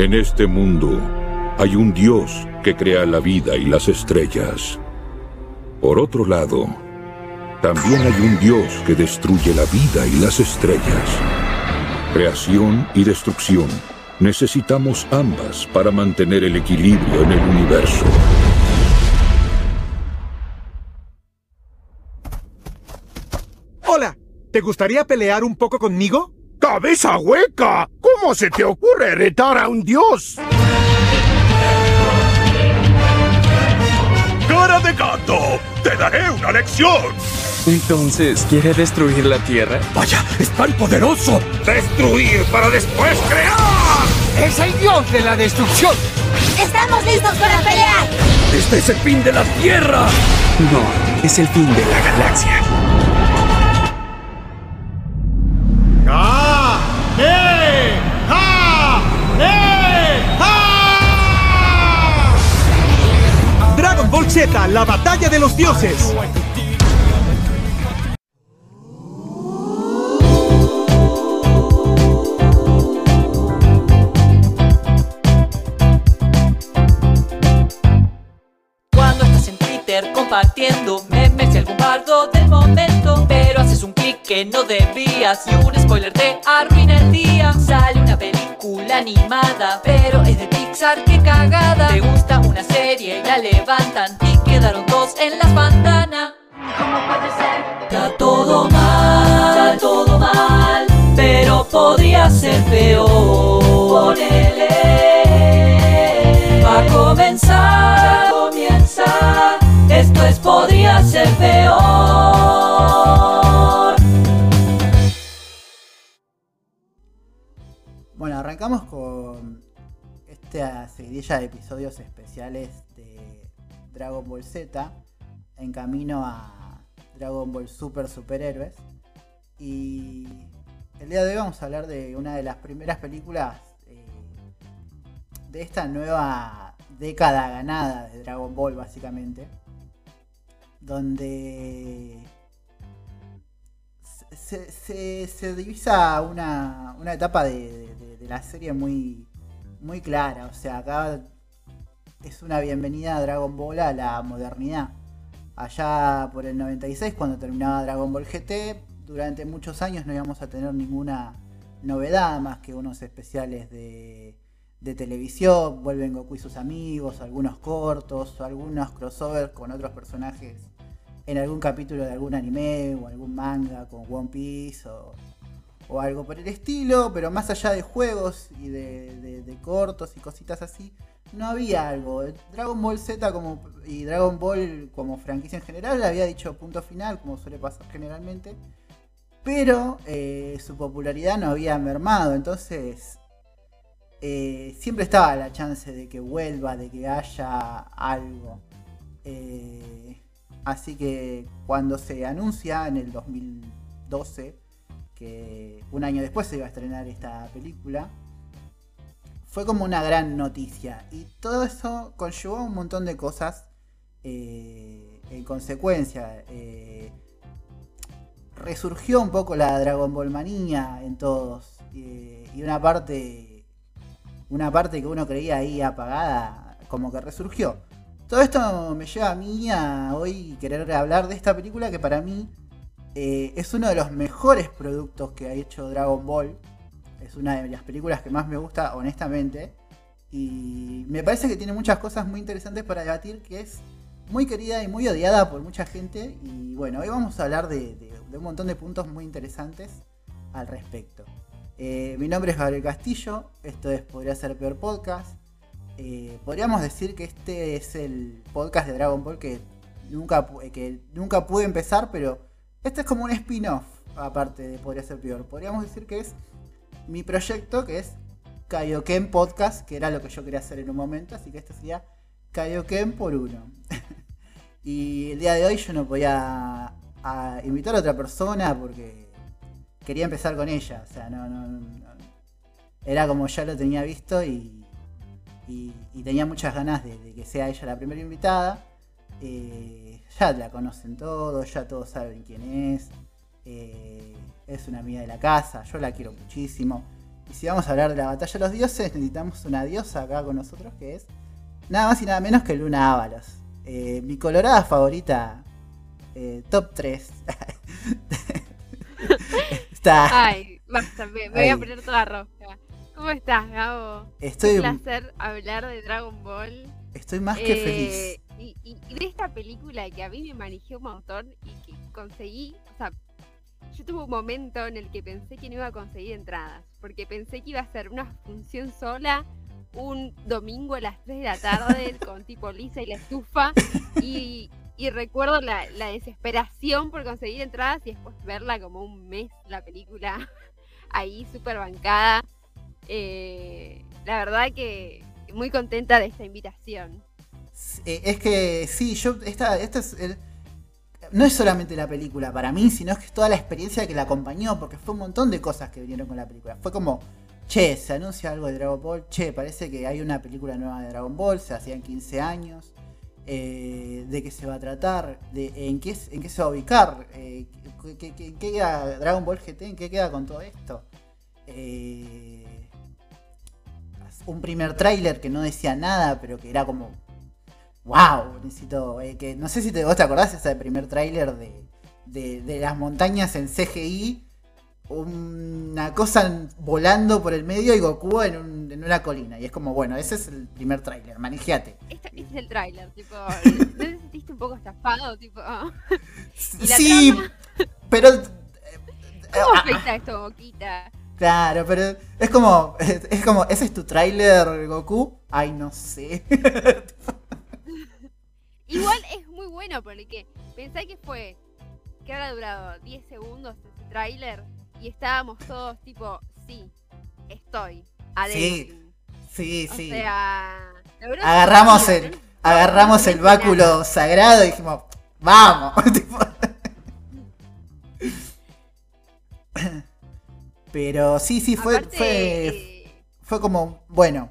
En este mundo hay un Dios que crea la vida y las estrellas. Por otro lado, también hay un Dios que destruye la vida y las estrellas. Creación y destrucción. Necesitamos ambas para mantener el equilibrio en el universo. Hola, ¿te gustaría pelear un poco conmigo? ¡Cabeza hueca! ¿Cómo se te ocurre retar a un dios? ¡Cara de gato! ¡Te daré una lección! Entonces, ¿quiere destruir la Tierra? ¡Vaya, es tan poderoso! ¡Destruir para después crear! ¡Es el dios de la destrucción! ¡Estamos listos para pelear! ¡Este es el fin de la Tierra! No, es el fin de la galaxia. Dragon Ball Z, la batalla de los dioses. Cuando estás en Twitter compartiendo memes y algún bardo del momento Pero haces un clic que no debías. Y un spoiler te arruina el día. Sale una película animada, pero es de Pixar, qué cagada. Te gusta una serie y la levantan y quedaron dos en las pantanas. ¿Cómo puede ser? Está todo mal, está todo mal, pero podría ser peor. Ponele. Va a comenzar, ya comienza. Esto es podría ser peor. Bueno, arrancamos con esta seguidilla de episodios especiales de Dragon Ball Z en camino a Dragon Ball Super Superhéroes. Y el día de hoy vamos a hablar de una de las primeras películas eh, de esta nueva década ganada de Dragon Ball, básicamente. Donde se, se- se divisa una, una etapa de, de- la serie muy, muy clara. O sea, acá es una bienvenida a Dragon Ball a la modernidad. Allá por el 96, cuando terminaba Dragon Ball GT, durante muchos años no íbamos a tener ninguna novedad más que unos especiales de, de televisión. Vuelven Goku y sus amigos, algunos cortos, algunos crossovers con otros personajes en algún capítulo de algún anime o algún manga con One Piece o, o algo por el estilo, pero más allá de juegos y de, de- de cortos y cositas así, no había algo. Dragon Ball Z como, y Dragon Ball como franquicia en general había dicho punto final, como suele pasar generalmente, pero eh, su popularidad no había mermado, entonces eh, siempre estaba la chance de que vuelva, de que haya algo. Eh, así que cuando se anuncia en el 2012 que un año después se iba a estrenar esta película, fue como una gran noticia. Y todo eso conllevó un montón de cosas eh, en consecuencia. Resurgió un poco la Dragon Ball manía en todos. y una parte. Una parte que uno creía ahí apagada, como que resurgió. Todo esto me lleva a mí a hoy querer hablar de esta película que para mí eh, es uno de los mejores productos que ha hecho Dragon Ball. Es una de las películas que más me gusta, honestamente. Y me parece que tiene muchas cosas muy interesantes para debatir, que es muy querida y muy odiada por mucha gente. Y bueno, hoy vamos a hablar de, un montón de puntos muy interesantes al respecto. Eh, mi nombre es Gabriel Castillo, esto es Podría Ser Peor Podcast. Eh, podríamos decir que este es el podcast de Dragon Ball que nunca, eh, que nunca pude empezar, pero este es como un spin-off, aparte de Podría Ser Peor. Podríamos decir que es mi proyecto, que es Kaioken Podcast, que era lo que yo quería hacer en un momento, así que este sería Kaioken por uno. y el día de hoy yo no podía a invitar a otra persona porque quería empezar con ella, o sea, no, no- era como ya lo tenía visto y, y- tenía muchas ganas de, que sea ella la primera invitada. Eh, ya la conocen todos, ya todos saben quién es. eh, es una amiga de la casa, yo la quiero muchísimo. Y si vamos a hablar de la batalla de los dioses, necesitamos una diosa acá con nosotros que es nada más y nada menos que Luna Ábalos. Eh, mi colorada favorita, top 3. Está. Ay, basta, me, voy a poner toda roja. ¿Cómo estás, Gabo? Estoy. Un placer hablar de Dragon Ball. Estoy más que feliz. Y, y, de esta película que a mí me manejó un montón y que conseguí, o sea, yo tuve un momento en el que pensé que no iba a conseguir entradas, porque pensé que iba a ser una función sola un domingo a las 3 de la tarde con tipo Lisa y la estufa y, recuerdo la, desesperación por conseguir entradas y después verla como un mes la película ahí súper bancada. Eh, la verdad que muy contenta de esta invitación. Eh, es que sí, yo esta, esta es no es solamente la película para mí, sino que es toda la experiencia que la acompañó, porque fue un montón de cosas que vinieron con la película. Fue como, che, se anuncia algo de Dragon Ball, che, parece que hay una película nueva de Dragon Ball, se hacían 15 años, eh, de qué se va a tratar, de en qué, se va a ubicar, eh, ¿qué, qué, queda Dragon Ball GT, en qué queda con todo esto. Eh, un primer tráiler que no decía nada, pero que era como wow, necesito, eh, que no sé si te, vos te acordás ese primer tráiler de, de, las montañas en CGI, una cosa volando por el medio y Goku en, un, en una colina. Y es como, bueno, ese es el primer tráiler, manejate. Este, es el tráiler, tipo, ¿no te sentiste un poco estafado? Tipo, sí, pero... ¿Cómo afecta esto, Boquita? Claro, pero es como, es como, ¿ese es tu tráiler, Goku? Ay, no sé. Igual es muy bueno porque pensé que fue que habrá durado 10 segundos ese tráiler y estábamos todos tipo, sí, estoy adentro. Sí, sí, o sí. Sea, agarramos el, agarramos el báculo sagrado y dijimos, vamos. Pero sí, sí, fue, fue, eh, fue como, bueno,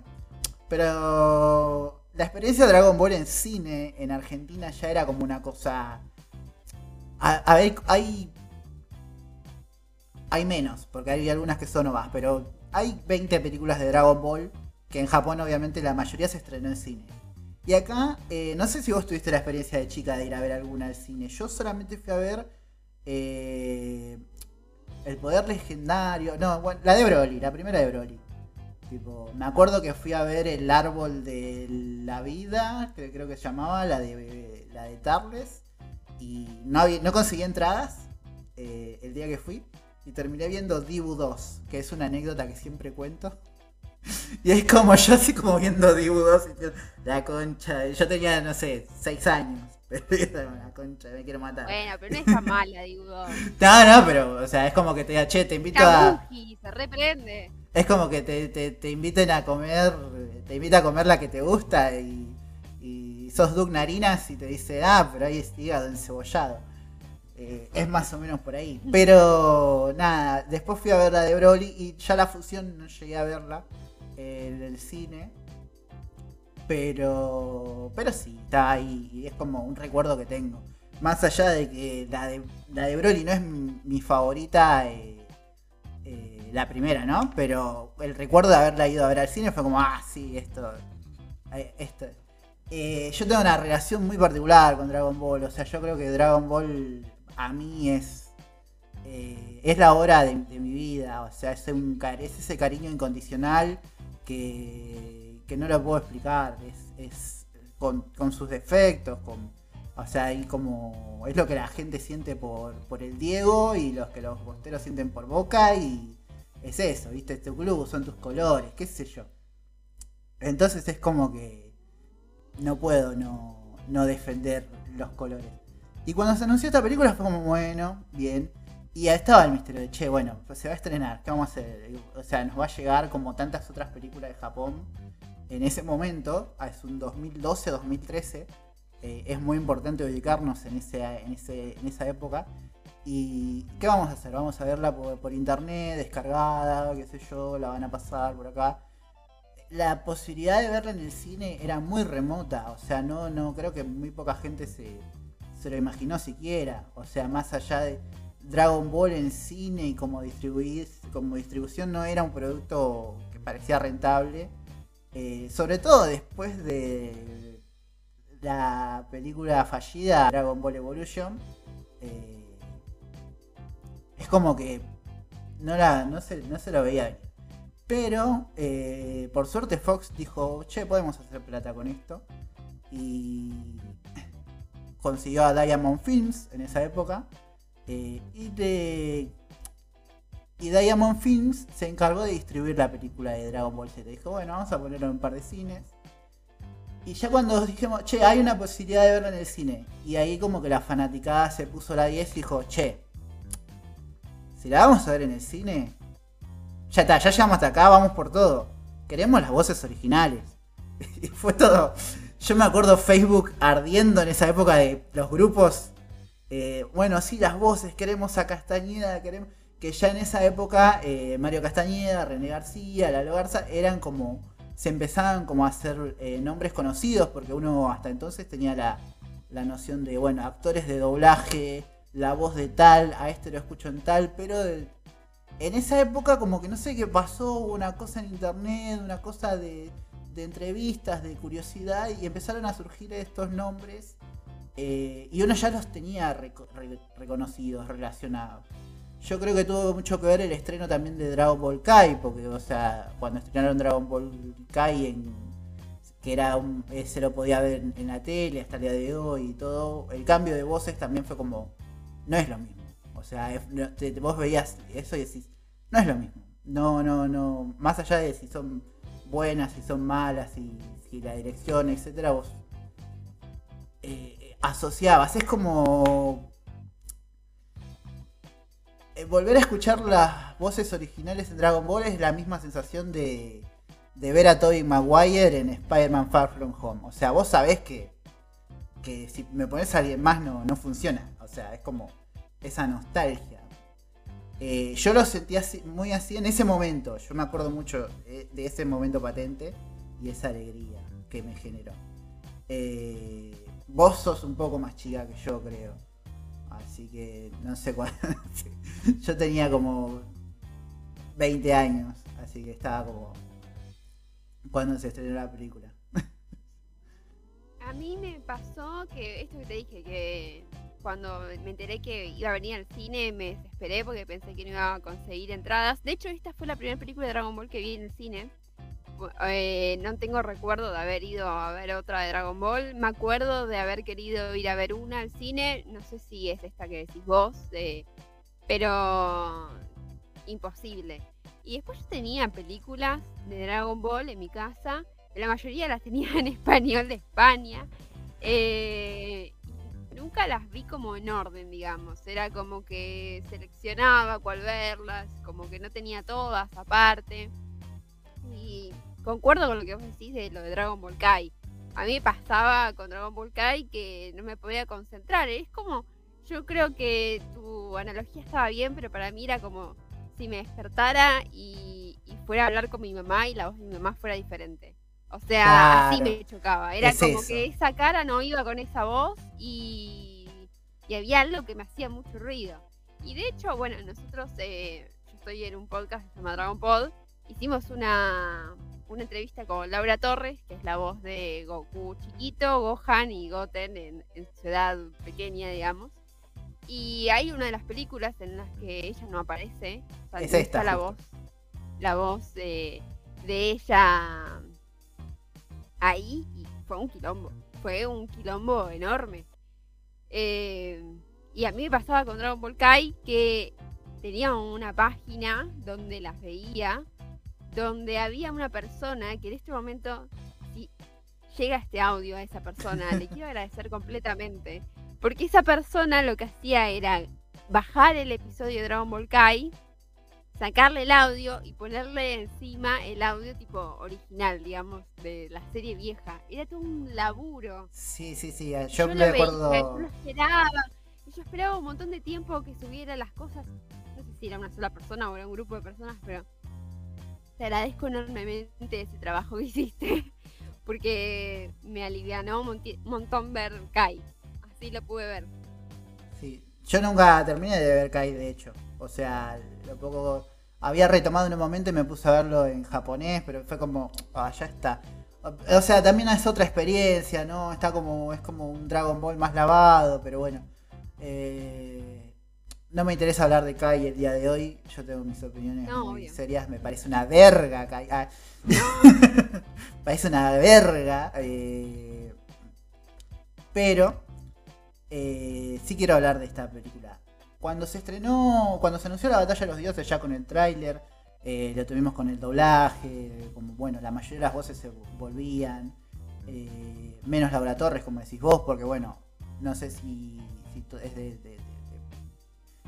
pero la experiencia de Dragon Ball en cine en Argentina ya era como una cosa. A, ver, hay. Hay menos, porque hay algunas que son novas, pero hay 20 películas de Dragon Ball que en Japón, obviamente, la mayoría se estrenó en cine. Y acá, eh, no sé si vos tuviste la experiencia de chica de ir a ver alguna al cine. Yo solamente fui a ver. Eh, el poder legendario. No, la de Broly, la primera de Broly me acuerdo que fui a ver el árbol de la vida, que creo que se llamaba, la de la de Tarles, y no, no conseguí entradas eh, el día que fui, y terminé viendo Dibu 2, que es una anécdota que siempre cuento. Y es como yo así como viendo Dibu 2 y la concha, yo tenía, no sé, 6 años. la concha, me quiero matar. Bueno, pero no es tan mala, Dibu 2. No, no, pero, o sea, es como que te diga, che, te invito a. se reprende. Es como que te, te, inviten a comer, te invita a comer la que te gusta y, y sos Doug Narinas y te dice, ah, pero ahí es hígado encebollado. Eh, es más o menos por ahí. Pero nada, después fui a ver la de Broly y ya la fusión no llegué a verla en el cine. Pero, pero sí, está ahí y es como un recuerdo que tengo. Más allá de que la de, la de Broly no es mi, favorita. Eh, la primera, ¿no? Pero el recuerdo de haberla ido a ver al cine fue como, ah, sí, esto. Eh, esto. Eh, yo tengo una relación muy particular con Dragon Ball. O sea, yo creo que Dragon Ball a mí es. Eh, es la hora de, mi vida. O sea, es, es ese cariño incondicional que, que no lo puedo explicar. Es, con, sus defectos, con, o sea, y como es lo que la gente siente por, por el Diego y los que los bosteros sienten por Boca y, es eso, ¿viste? Este club son tus colores, qué sé yo. Entonces es como que no puedo no, no defender los colores. Y cuando se anunció esta película fue como, bueno, bien. Y ahí estaba el misterio de, che, bueno, pues se va a estrenar, ¿qué vamos a hacer? O sea, nos va a llegar como tantas otras películas de Japón. En ese momento, ah, es un 2012, 2013, eh, es muy importante ubicarnos en, ese, en, ese, en esa época. ¿Y qué vamos a hacer? Vamos a verla por, internet, descargada, qué sé yo, la van a pasar por acá. La posibilidad de verla en el cine era muy remota, o sea, no, no creo que muy poca gente se, se lo imaginó siquiera. O sea, más allá de. Dragon Ball en cine y como, como distribución no era un producto que parecía rentable. Eh, sobre todo después de la película fallida Dragon Ball Evolution. Eh, es como que no, la, no, se, no se lo veía. Pero eh, por suerte Fox dijo, che, podemos hacer plata con esto. Y consiguió a Diamond Films en esa época. y, de, y Diamond Films se encargó de distribuir la película de Dragon Ball Z. Dijo, bueno, vamos a ponerlo en un par de cines. Y ya cuando dijimos, che, hay una posibilidad de verlo en el cine. Y ahí como que la fanaticada se puso la 10 y dijo, che, si la vamos a ver en el cine, ya está, ya llegamos hasta acá, vamos por todo. Queremos las voces originales. y fue todo. Yo me acuerdo Facebook ardiendo en esa época de los grupos. Eh, bueno, sí, las voces, queremos a Castañeda, queremos. Que ya en esa época eh, Mario Castañeda, René García, Lalo Garza eran como. Se empezaban como a hacer eh, nombres conocidos, porque uno hasta entonces tenía la, la noción de, bueno, actores de doblaje, la voz de tal, a este lo escucho en tal, pero en esa época como que no sé qué pasó, una cosa en internet, una cosa de, entrevistas, de curiosidad, y empezaron a surgir estos nombres. Eh, y uno ya los tenía reconocidos, relacionados. Yo creo que tuvo mucho que ver el estreno también de Dragon Ball Kai, porque, o sea, cuando estrenaron Dragon Ball Kai, en, que era un, se lo podía ver en, la tele hasta el día de hoy y todo, el cambio de voces también fue como, no es lo mismo. O sea, vos veías eso y decís, no es lo mismo. No, no, no. Más allá de si son buenas, si son malas, si, si la dirección, etcétera, vos eh, asociabas. Es como eh, volver a escuchar las voces originales en Dragon Ball es la misma sensación de, ver a Tobey Maguire en Spider-Man Far From Home. O sea, vos sabés que, que si me pones a alguien más no, no funciona. O sea, es como esa nostalgia. Eh, yo lo sentí muy así en ese momento. Yo me acuerdo mucho eh, de ese momento patente y esa alegría que me generó. Eh, vos sos un poco más chica que yo, creo. Así que no sé cuándo. yo tenía como 20 años, así que estaba como. cuando se estrenó la película. A mí me pasó que esto que te dije, que cuando me enteré que iba a venir al cine me desesperé porque pensé que no iba a conseguir entradas. De hecho, esta fue la primera película de Dragon Ball que vi en el cine. Eh, no tengo recuerdo de haber ido a ver otra de Dragon Ball. Me acuerdo de haber querido ir a ver una al cine. No sé si es esta que decís vos, pero imposible. Y después yo tenía películas de Dragon Ball en mi casa. La mayoría las tenía en español de España. Eh, nunca las vi como en orden, digamos. Era como que seleccionaba cuál verlas, como que no tenía todas aparte. Y concuerdo con lo que vos decís de lo de Dragon Ball Kai. A mí me pasaba con Dragon Ball Kai que no me podía concentrar. Es como, yo creo que tu analogía estaba bien, pero para mí era como si me despertara y, y fuera a hablar con mi mamá y la voz de mi mamá fuera diferente. O sea, así me chocaba. Era como que esa cara no iba con esa voz y, y, había algo que me hacía mucho ruido. Y de hecho, bueno, nosotros, eh, yo estoy en un podcast que se llama Dragon Pod, hicimos una, una entrevista con Laura Torres, que es la voz de Goku chiquito, Gohan y Goten en, su edad pequeña, digamos. Y hay una de las películas en las que ella no aparece. O sea, es esta, la voz, la voz de, de ella ahí y fue un quilombo. Fue un quilombo enorme. Eh, y a mí me pasaba con Dragon Ball Kai que tenía una página donde las veía, donde había una persona que en este momento, si llega este audio a esa persona, le quiero agradecer completamente. Porque esa persona lo que hacía era bajar el episodio de Dragon Ball Kai sacarle el audio y ponerle encima el audio tipo original, digamos, de la serie vieja. Era todo un laburo. Sí, sí, sí. Eh, yo, me acuerdo. yo lo esperaba. Yo esperaba un montón de tiempo que subiera las cosas. No sé si era una sola persona o era un grupo de personas, pero te agradezco enormemente ese trabajo que hiciste. Porque me alivianó un montón ver Kai. Así lo pude ver. Sí, Yo nunca terminé de ver Kai, de hecho. O sea, lo poco. Había retomado en un momento y me puse a verlo en japonés, pero fue como, ah, ya está. O sea, también es otra experiencia, ¿no? Está como, es como un Dragon Ball más lavado, pero bueno. Eh, no me interesa hablar de Kai el día de hoy. Yo tengo mis opiniones muy serias. Me parece una verga Kai. Ah. parece una verga. Eh, pero eh, sí quiero hablar de esta película. Cuando se estrenó, cuando se anunció la batalla de los dioses ya con el tráiler, eh, lo tuvimos con el doblaje, como bueno, la mayoría de las voces se volvían, eh, menos Laura Torres, como decís vos, porque bueno, no sé si, es de,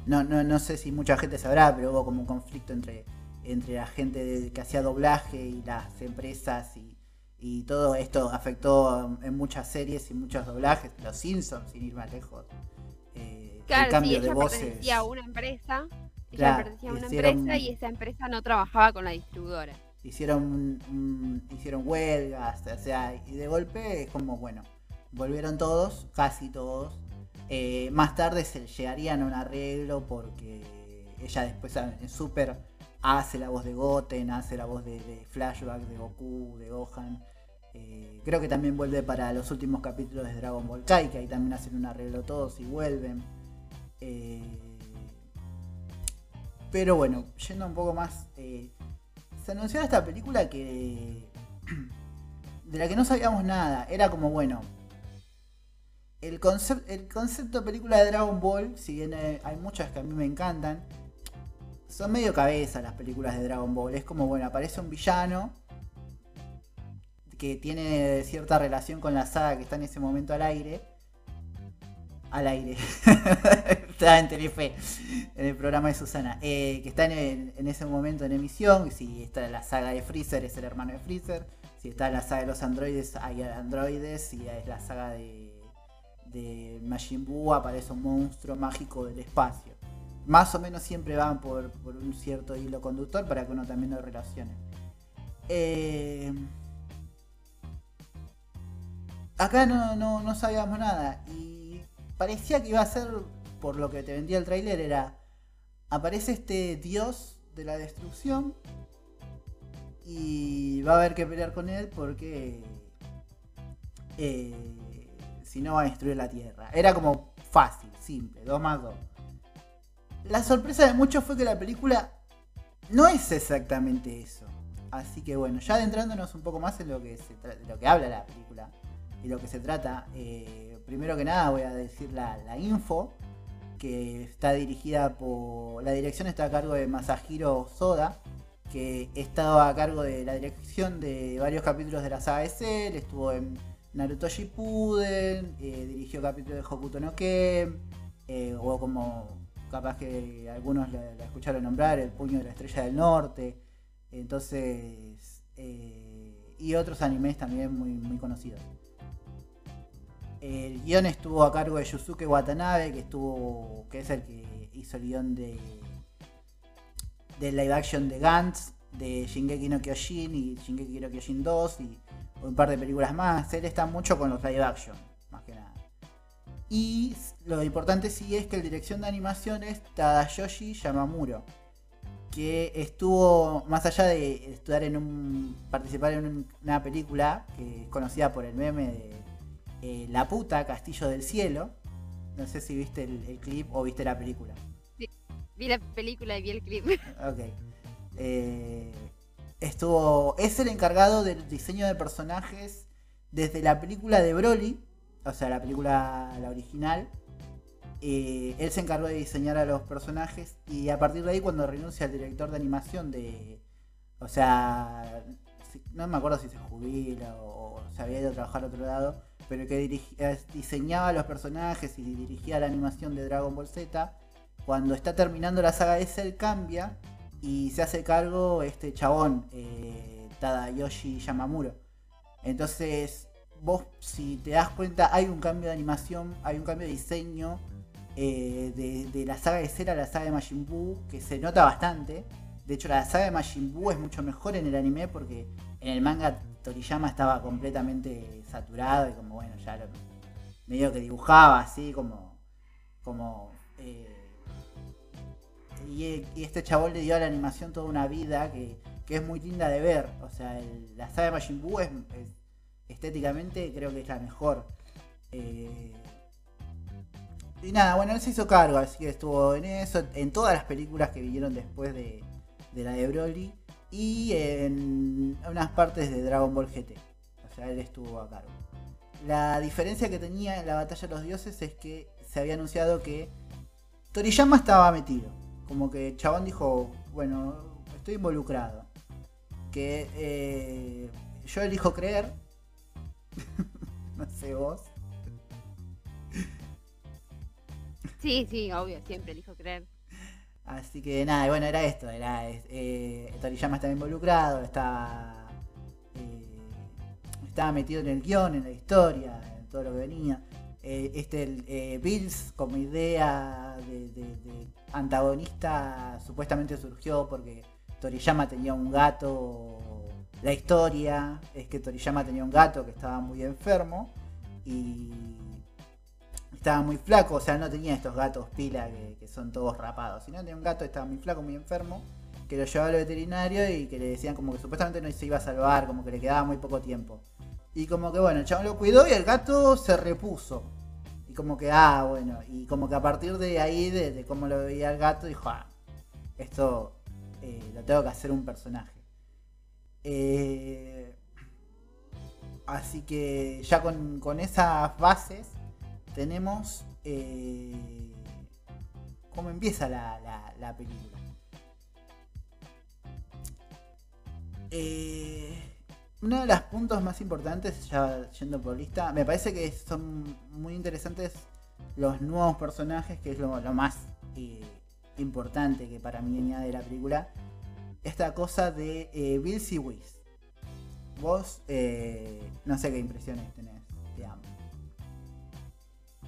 no, no, no, sé si mucha gente sabrá, pero hubo como un conflicto entre, entre la gente que hacía doblaje y las empresas y, y todo esto afectó en muchas series y muchos doblajes, Los Simpsons, sin ir más lejos. Eh, el cambio de voces. a una empresa, ella pertenecía a una empresa y esa empresa no trabajaba con la distribuidora. Hicieron, hicieron huelgas, o sea, y de golpe es como, bueno, volvieron todos, casi todos. Eh, más tarde se llegarían a un arreglo porque ella después en Super hace la voz de Goten, hace la voz de, de Flashback, de Goku, de Gohan. Eh, creo que también vuelve para los últimos capítulos de Dragon Ball Kai, que ahí también hacen un arreglo todos y vuelven. Eh, pero bueno, yendo un poco más. Eh, se anunció esta película que. de la que no sabíamos nada. Era como, bueno. El, concepto de película de Dragon Ball, si bien hay muchas que a mí me encantan, son medio cabeza las películas de Dragon Ball. Es como, bueno, aparece un villano que tiene cierta relación con la saga que está en ese momento al aire. Al aire. está en Telefe, en el programa de Susana. Eh, que está en, ese momento en emisión. Si está en la saga de Freezer, es el hermano de Freezer. Si está en la saga de los androides, hay androides. Si es la saga de, de Majin Buu, aparece un monstruo mágico del espacio. Más o menos siempre van por, por un cierto hilo conductor para que uno también lo relacione. Eh, acá no, no, sabíamos nada. Y parecía que iba a ser, por lo que te vendía el tráiler, era. Aparece este dios de la destrucción. Y va a haber que pelear con él porque. Eh, si no va a destruir la tierra. Era como fácil, simple, 2 más 2. La sorpresa de muchos fue que la película no es exactamente eso. Así que bueno, ya adentrándonos un poco más en lo que, se de lo que habla la película y lo que se trata. Eh, primero que nada voy a decir la, info, que está dirigida por... La dirección está a cargo de Masahiro Soda, que estado a cargo de la dirección de varios capítulos de la saga estuvo en Naruto Shippuden, eh, dirigió capítulos de Hokuto no Ken, eh, o como capaz que algunos la, escucharon nombrar, El Puño de la Estrella del Norte, entonces... y otros animes también muy, muy conocidos. El guion estuvo a cargo de Yusuke Watanabe, que estuvo. que es el que hizo el guion de. de live action de Gantz, de Shingeki no Kyojin y Shingeki no Kyojin 2 y un par de películas más. Él está mucho con los live action, más que nada. Y lo importante sí es que el dirección de animación es Tadayoshi Yamamuro, que estuvo, más allá de estudiar en un. participar en una película que es conocida por el meme de eh, la puta Castillo del Cielo. No sé si viste el, clip o viste la película. Sí, vi la película y vi el clip. Ok. Eh, estuvo. Es el encargado del diseño de personajes desde la película de Broly, o sea, la película, la original. Eh, él se encargó de diseñar a los personajes y a partir de ahí cuando renuncia al director de animación de... O sea, no me acuerdo si se jubila o, o se había ido a trabajar a otro lado, pero que eh, diseñaba los personajes y dirigía la animación de Dragon Ball Z, cuando está terminando la saga de Cell cambia y se hace cargo este chabón, eh, Tadayoshi Yamamuro. Entonces, vos si te das cuenta, hay un cambio de animación, hay un cambio de diseño eh, de, la saga de Cell a la saga de Majin Buu, que se nota bastante. De hecho, la saga de Majin Buu es mucho mejor en el anime porque en el manga Toriyama estaba completamente saturado y como bueno, ya lo, medio que dibujaba así como, como Eh, y, este chabón le dio a la animación toda una vida que, que es muy linda de ver. O sea, la saga de Majin Buu es, es- estéticamente creo que es la mejor. Eh, y nada, bueno, él se hizo cargo, así que estuvo en eso, en todas las películas que vinieron después de, de la de Broly y en unas partes de Dragon Ball GT. Él estuvo a cargo. La diferencia que tenía en la batalla de los dioses es que se había anunciado que Toriyama estaba metido. Como que chabón dijo, bueno, estoy involucrado. Que eh, yo elijo creer. no sé vos. Sí, sí, obvio, siempre elijo creer. Así que nada, bueno, era esto, era eh, Toriyama estaba involucrado, estaba eh, estaba metido en el guion, en la historia, en todo lo que venía. Eh, este eh, Bills como idea de, de- de antagonista supuestamente surgió porque Toriyama tenía un gato. La historia es que Toriyama tenía un gato que estaba muy enfermo y estaba muy flaco, o sea, no tenía estos gatos pila que, que son todos rapados, sino tenía un gato que estaba muy flaco, muy enfermo, que lo llevaba al veterinario y que le decían como que supuestamente no se iba a salvar, como que le quedaba muy poco tiempo. Y como que bueno, el chabón lo cuidó y el gato se repuso. Y como que, ah, bueno, y como que a partir de ahí, de, cómo lo veía el gato, dijo, ah, esto eh, lo tengo que hacer un personaje. Eh, así que ya con, con esas bases tenemos eh, cómo empieza la, la- la película. Eh, uno de los puntos más importantes, ya yendo por lista, me parece que son muy interesantes los nuevos personajes, que es lo, más eh, importante que para mí añade la película. Esta cosa de eh, Bills y Whis. Vos, eh, no sé qué impresiones tenés de.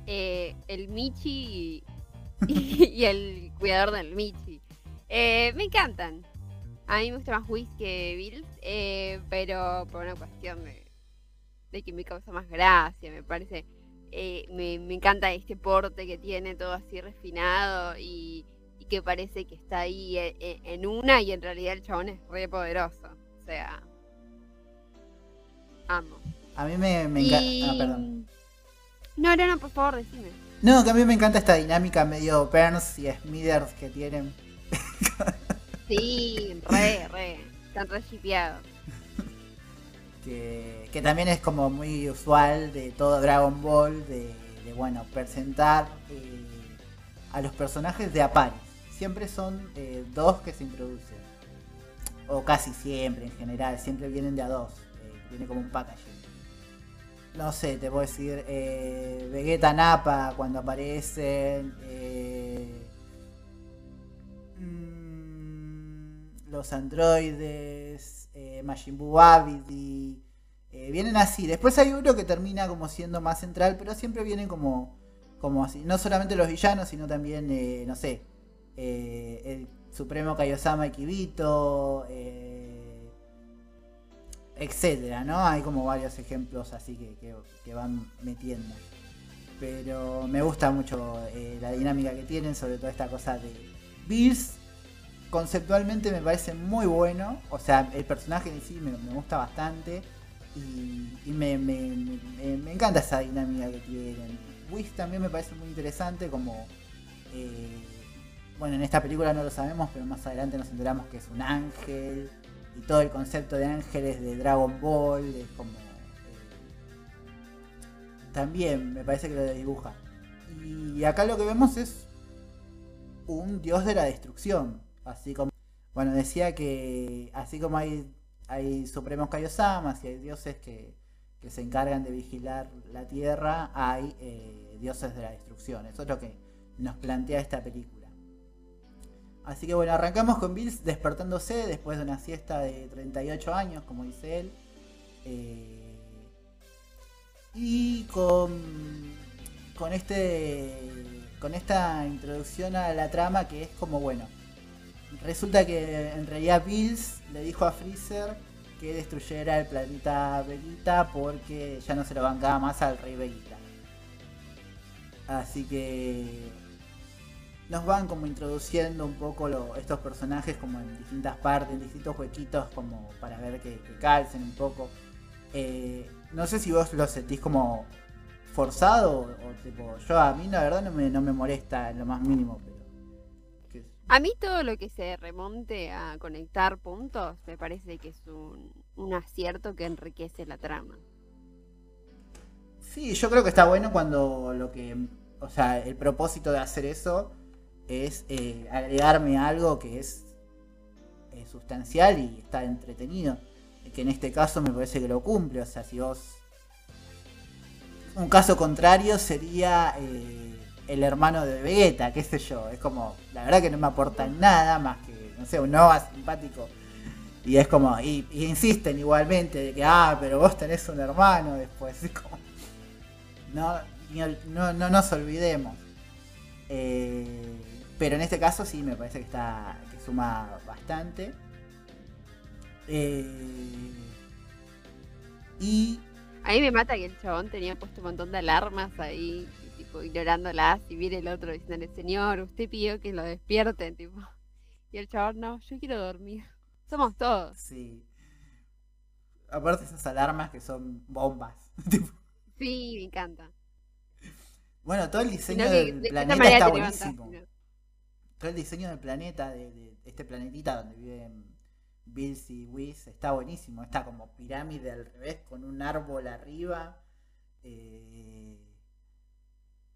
Eh, el Michi y, y el cuidador del Michi. Eh, me encantan. A mí me gusta más Whis que Bills, eh, pero por una cuestión de, de que me causa más gracia, me parece. eh, me, me encanta este porte que tiene, todo así refinado y, y que parece que está ahí e- e- en una y en realidad el chabón es re poderoso. O sea, amo. A mí me, me encanta. Y- Ah, perdón. No, no, no, por favor, decime. No, que a mí me encanta esta dinámica medio Burns y Smithers que tienen. Sí, re, re. Están re shipeados. Que, que también es como muy usual de todo Dragon Ball, de, de, bueno, presentar eh, a los personajes de a. Siempre son eh, dos que se introducen. O casi siempre en general, siempre vienen de a dos. eh, viene como un packaging. No sé, te puedo decir, Vegeta Napa cuando aparecen. Los androides, eh, Majin Buu Abidi, eh, vienen así. Después hay uno que termina como siendo más central, pero siempre vienen como, como así. No solamente los villanos, sino también, eh, no sé, eh, el Supremo Kaiosama y Kibito, etcétera, ¿no? Hay como varios ejemplos así que, que- van metiendo. Pero me gusta mucho la dinámica que tienen, sobre todo esta cosa de Bills. Conceptualmente me parece muy bueno. O sea, el personaje en sí me, gusta bastante. Y, me encanta esa dinámica que tienen. Whis también me parece muy interesante como... eh, bueno, en esta película no lo sabemos, pero más adelante nos enteramos que es un ángel. Y todo el concepto de ángeles de Dragon Ball es como... eh, también me parece que lo dibuja. Y acá lo que vemos es un dios de la destrucción. Así como... Bueno, decía que así como hay, hay supremos Kaiosamas y hay dioses que, que se encargan de vigilar la tierra, hay eh, dioses de la destrucción. Eso es lo que nos plantea esta película. Así que bueno, arrancamos con Bills despertándose después de una siesta de 38 años, como dice él. Eh, y con, con este con esta introducción a la trama que es como bueno. Resulta que en realidad Bills le dijo a Freezer que destruyera el planeta Vegeta porque ya no se lo bancaba más al rey Vegeta. Así que nos van como introduciendo un poco estos personajes como en distintas partes, en distintos huequitos, como para ver que, que calcen un poco. Eh, no sé si vos lo sentís como forzado o, o tipo, yo a mí la verdad no me, no me molesta en lo más mínimo, pero... A mí todo lo que se remonte a conectar puntos me parece que es un, un acierto que enriquece la trama. Sí, yo creo que está bueno cuando lo que, o sea, el propósito de hacer eso es eh, agregarme algo que es sustancial y está entretenido. Que en este caso me parece que lo cumple. O sea, si vos. Un caso contrario sería eh, el hermano de Vegeta, qué sé yo. Es como, la verdad que no me aporta nada más que, no sé, un Nova simpático. Y es como, y, y insisten igualmente de que, ah, pero vos tenés un hermano después. Es como, no, no, no nos olvidemos. Eh, pero en este caso sí me parece que está que suma bastante. Eh, y A mí me mata que el chabón tenía puesto un montón de alarmas ahí, tipo ignorándolas, y viene el otro diciéndole, señor, usted pidió que lo despierten, tipo. Y el chabón, no, yo quiero dormir. Somos todos. sí. Aparte esas alarmas que son bombas. Sí, me encanta. bueno, todo el diseño que del de planeta está buenísimo. Todo el diseño del planeta, de, de este planetita donde viven Bills y Whis, está buenísimo. Está como pirámide al revés, con un árbol arriba. Eh,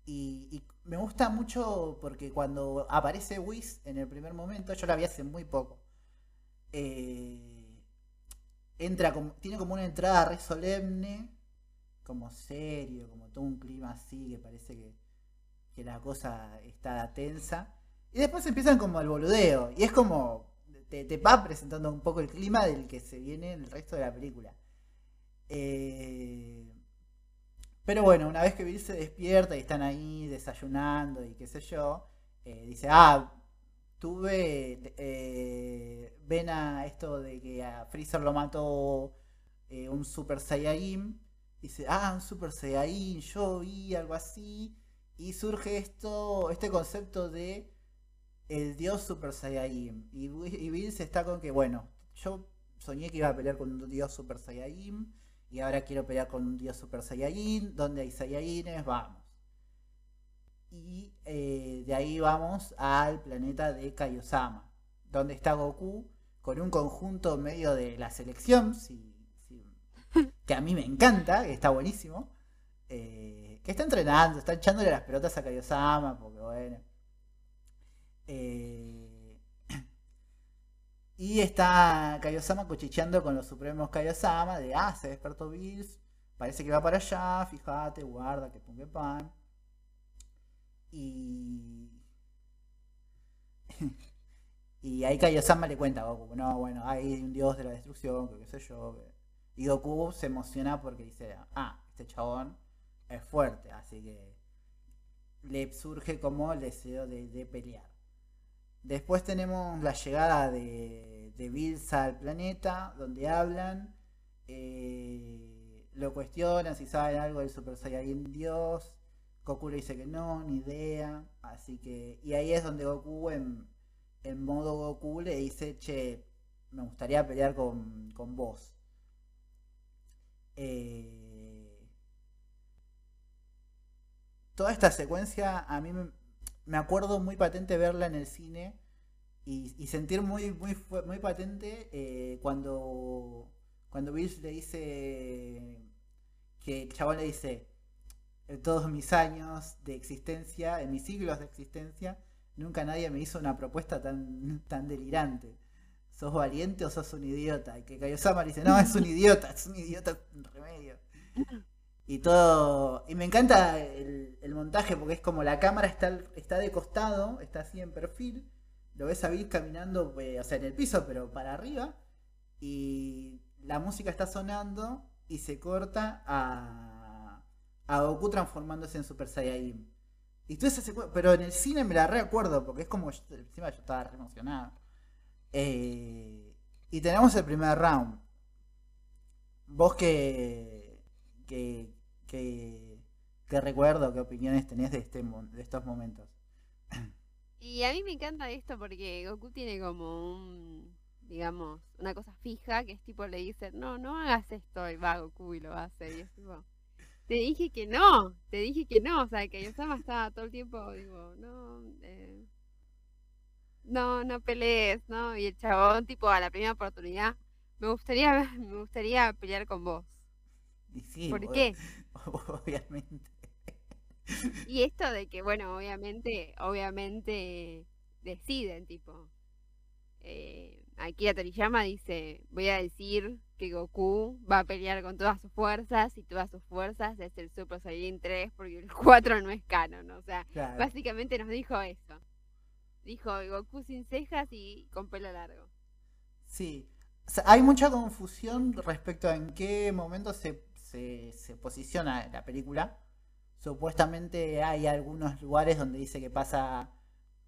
y, me gusta mucho porque cuando aparece Whis en el primer momento, yo la vi hace muy poco. eh, entra como, tiene como una entrada re solemne, como serio, como todo un clima así, que parece que, que la cosa está tensa. Y después empiezan como el boludeo. Y es como. Te, te va presentando un poco el clima del que se viene el resto de la película. Eh, pero bueno, una vez que Bill se despierta y están ahí desayunando y qué sé yo, eh, dice, ah, tuve, eh, ven a esto de que a Freezer lo mató eh, un Super Saiyajin. Dice, ah, un Super Saiyajin, yo vi algo así. Y surge esto, este concepto de el dios Super Saiyajin. Y, y Bills está con que, bueno, yo soñé que iba a pelear con un dios Super Saiyajin. Y ahora quiero pelear con un dios Super Saiyajin. Donde hay Saiyajines, vamos. Y eh, de ahí vamos al planeta de Kaiosama. Donde está Goku con un conjunto medio de la selección. que a mí me encanta, que está buenísimo. eh, que está entrenando, está echándole las pelotas a Kaiosama. Porque bueno. Eh, y está Kaiosama cuchicheando con los supremos Kaiosama de, ah, se despertó Bills, parece que va para allá, fíjate, guarda, que ponga pan. Y... y ahí Kaiosama le cuenta a Goku, no, bueno, hay un dios de la destrucción, que qué sé yo. que-". Y Goku se emociona porque dice, ah, este chabón es fuerte, así que le surge como el deseo de, de pelear. Después tenemos la llegada de, de Bills al planeta, donde hablan, eh, lo cuestionan si saben algo del Super Saiyajin Dios. Goku le dice que no, ni idea. Así que. Y ahí es donde Goku, en, en modo Goku, le dice: Che, me gustaría pelear con, con vos. Eh, toda esta secuencia a mí me, acuerdo muy patente verla en el cine y, sentir muy, muy, muy patente eh, cuando, cuando Bills le dice que el chabón le dice en todos mis años de existencia, en mis siglos de existencia, nunca nadie me hizo una propuesta tan, tan delirante. ¿Sos valiente o sos un idiota? Y que Kaiosama le dice, no, es un idiota, es un idiota remedio. Y todo. Y me encanta el, montaje porque es como la cámara está, está de costado, está así en perfil. Lo ves a Bill caminando, eh, o sea, en el piso, pero para arriba. Y la música está sonando y se corta a, a Goku transformándose en Super Saiyajin. Y tú esa pero en el cine me la recuerdo porque es como. Encima yo estaba re emocionado. Eh, y tenemos el primer round. Vos que. que. Que. que recuerdo, qué opiniones tenés de, este, de estos momentos. Y a mí me encanta esto porque Goku tiene como un, digamos, una cosa fija que es tipo le dice, no, no hagas esto y va Goku y lo hace y es tipo, te dije que no, te dije que no, o sea, que Yosama estaba todo el tiempo, digo, no, eh, no, no pelees, ¿no? Y el chabón, tipo, a la primera oportunidad, me gustaría, me gustaría pelear con vos. Sí, ¿Por qué? Obviamente. Y esto de que, bueno, obviamente, obviamente deciden, tipo. Eh, Akira Toriyama dice, voy a decir que Goku va a pelear con todas sus fuerzas y todas sus fuerzas es el Super Saiyan 3 porque el 4 no es canon, o sea, Claro. básicamente nos dijo eso. Dijo Goku sin cejas y con pelo largo. Sí. O sea, hay mucha confusión respecto a en qué momento se, se, se posiciona la película. Supuestamente hay algunos lugares donde dice que pasa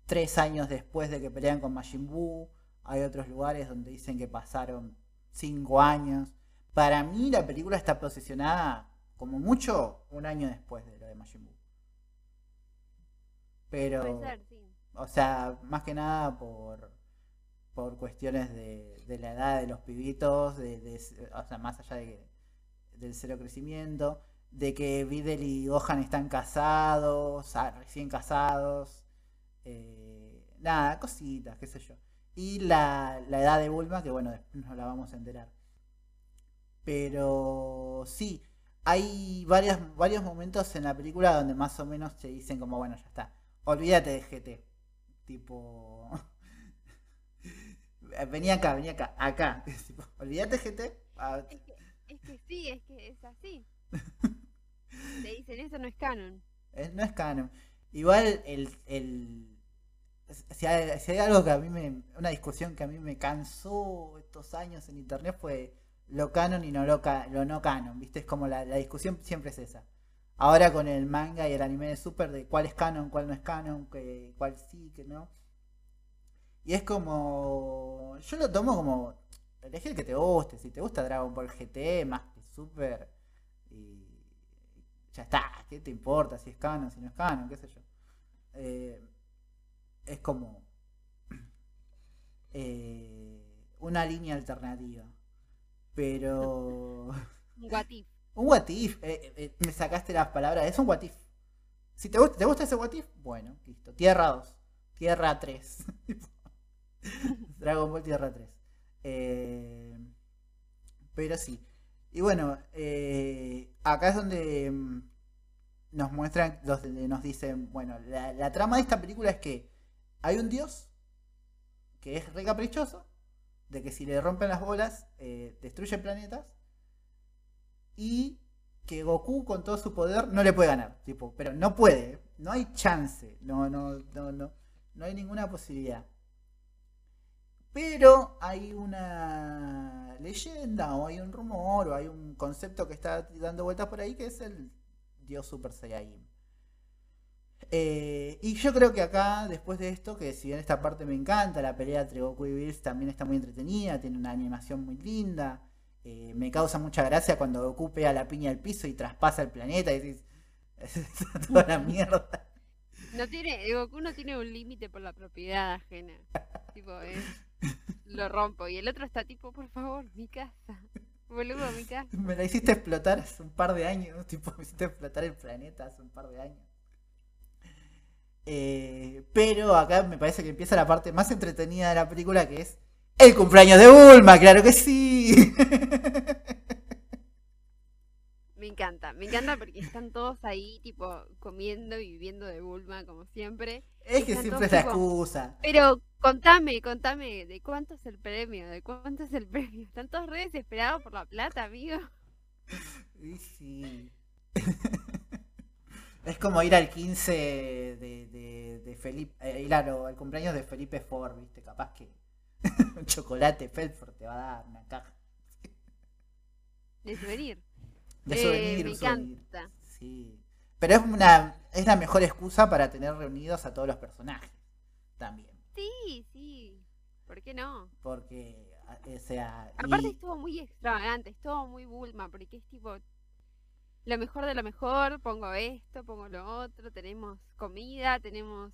tres años después de que pelean con Majin Buu. Hay otros lugares donde dicen que pasaron cinco años. Para mí la película está posicionada como mucho un año después de lo de Majin Buu. Pero... Puede ser, sí. O sea, más que nada por, por cuestiones de, de la edad de los pibitos, de, de- o sea, más allá de que- del cero crecimiento, de que Videl y Gohan están casados, recién casados, eh, nada, cositas, qué sé yo. Y la, la edad de Bulma, que bueno, después nos la vamos a enterar. Pero sí, hay varias, varios momentos en la película donde más o menos te dicen como, bueno, ya está, olvídate de GT. Tipo... Venía acá, venía acá, acá. Tipo, olvídate GT. Es que, sí, es que es así. Te dicen eso no es canon. eh, no es canon. Igual el, el si hay, si hay algo que a mí me. Una discusión que a mí me cansó estos años en internet fue lo canon y no lo, lo no canon. ¿Viste? Es como la, la discusión siempre es esa. Ahora con el manga y el anime de Super de cuál es canon, cuál no es canon, que, cuál sí, que no. Y es como. Yo lo tomo como. Elegí el que te guste. Si te gusta Dragon Ball GT más que Super. Y. Ya está. ¿Qué te importa si es canon, si no es canon? ¿Qué sé yo? Eh, es como. eh, una línea alternativa. Pero. Un what if. Un what if. eh, me sacaste las palabras. Es un what if. Si te gusta, ¿te gusta ese what if, bueno, listo. Tierra 2. Tierra 3. Dragon Ball Tierra 3. Eh, pero sí. Y bueno, eh, acá es donde mm, nos muestran, donde nos dicen, bueno, la, la trama de esta película es que hay un dios que es re caprichoso, de que si le rompen las bolas, eh, destruye planetas, y que Goku con todo su poder no le puede ganar, tipo, pero no puede, no hay chance, no, no, no, no, no hay ninguna posibilidad. Pero hay una leyenda, o hay un rumor, o hay un concepto que está dando vueltas por ahí que es el Dios Super Saiyajin. Eh, y yo creo que acá, después de esto, que si bien esta parte me encanta, la pelea entre Goku y Bills también está muy entretenida, tiene una animación muy linda. eh, me causa mucha gracia cuando Goku pega la piña al piso y traspasa el planeta y está toda la mierda. No tiene, Goku no tiene un límite por la propiedad ajena. tipo, es, lo rompo. Y el otro está tipo, por favor, mi casa. Boludo, mi casa. Me la hiciste explotar hace un par de años, tipo, me hiciste explotar el planeta hace un par de años. Eh, pero acá me parece que empieza la parte más entretenida de la película que es el cumpleaños de Bulma, claro que sí. Me encanta, me encanta porque están todos ahí, tipo, comiendo y viviendo de Bulma, como siempre. Es que Están siempre es la tipo, excusa. Pero contame, contame, ¿de cuánto es el premio? ¿De cuánto es el premio? Están todos re desesperados por la plata, amigo. Y sí. Es como ir al 15 de, de, de Felipe, eh, ir al cumpleaños de Felipe Ford, ¿viste? Capaz que un chocolate Felford te va a dar una caja De souvenir. De Eh, souvenir. me souvenir. encanta. Sí. Pero es una es la mejor excusa para tener reunidos a todos los personajes también, Sí, sí. ¿Por qué no? porque a- o sea, Aparte y- estuvo muy extravagante, estuvo muy Bulma, porque es tipo lo mejor de lo mejor, pongo esto, pongo lo otro, tenemos comida, tenemos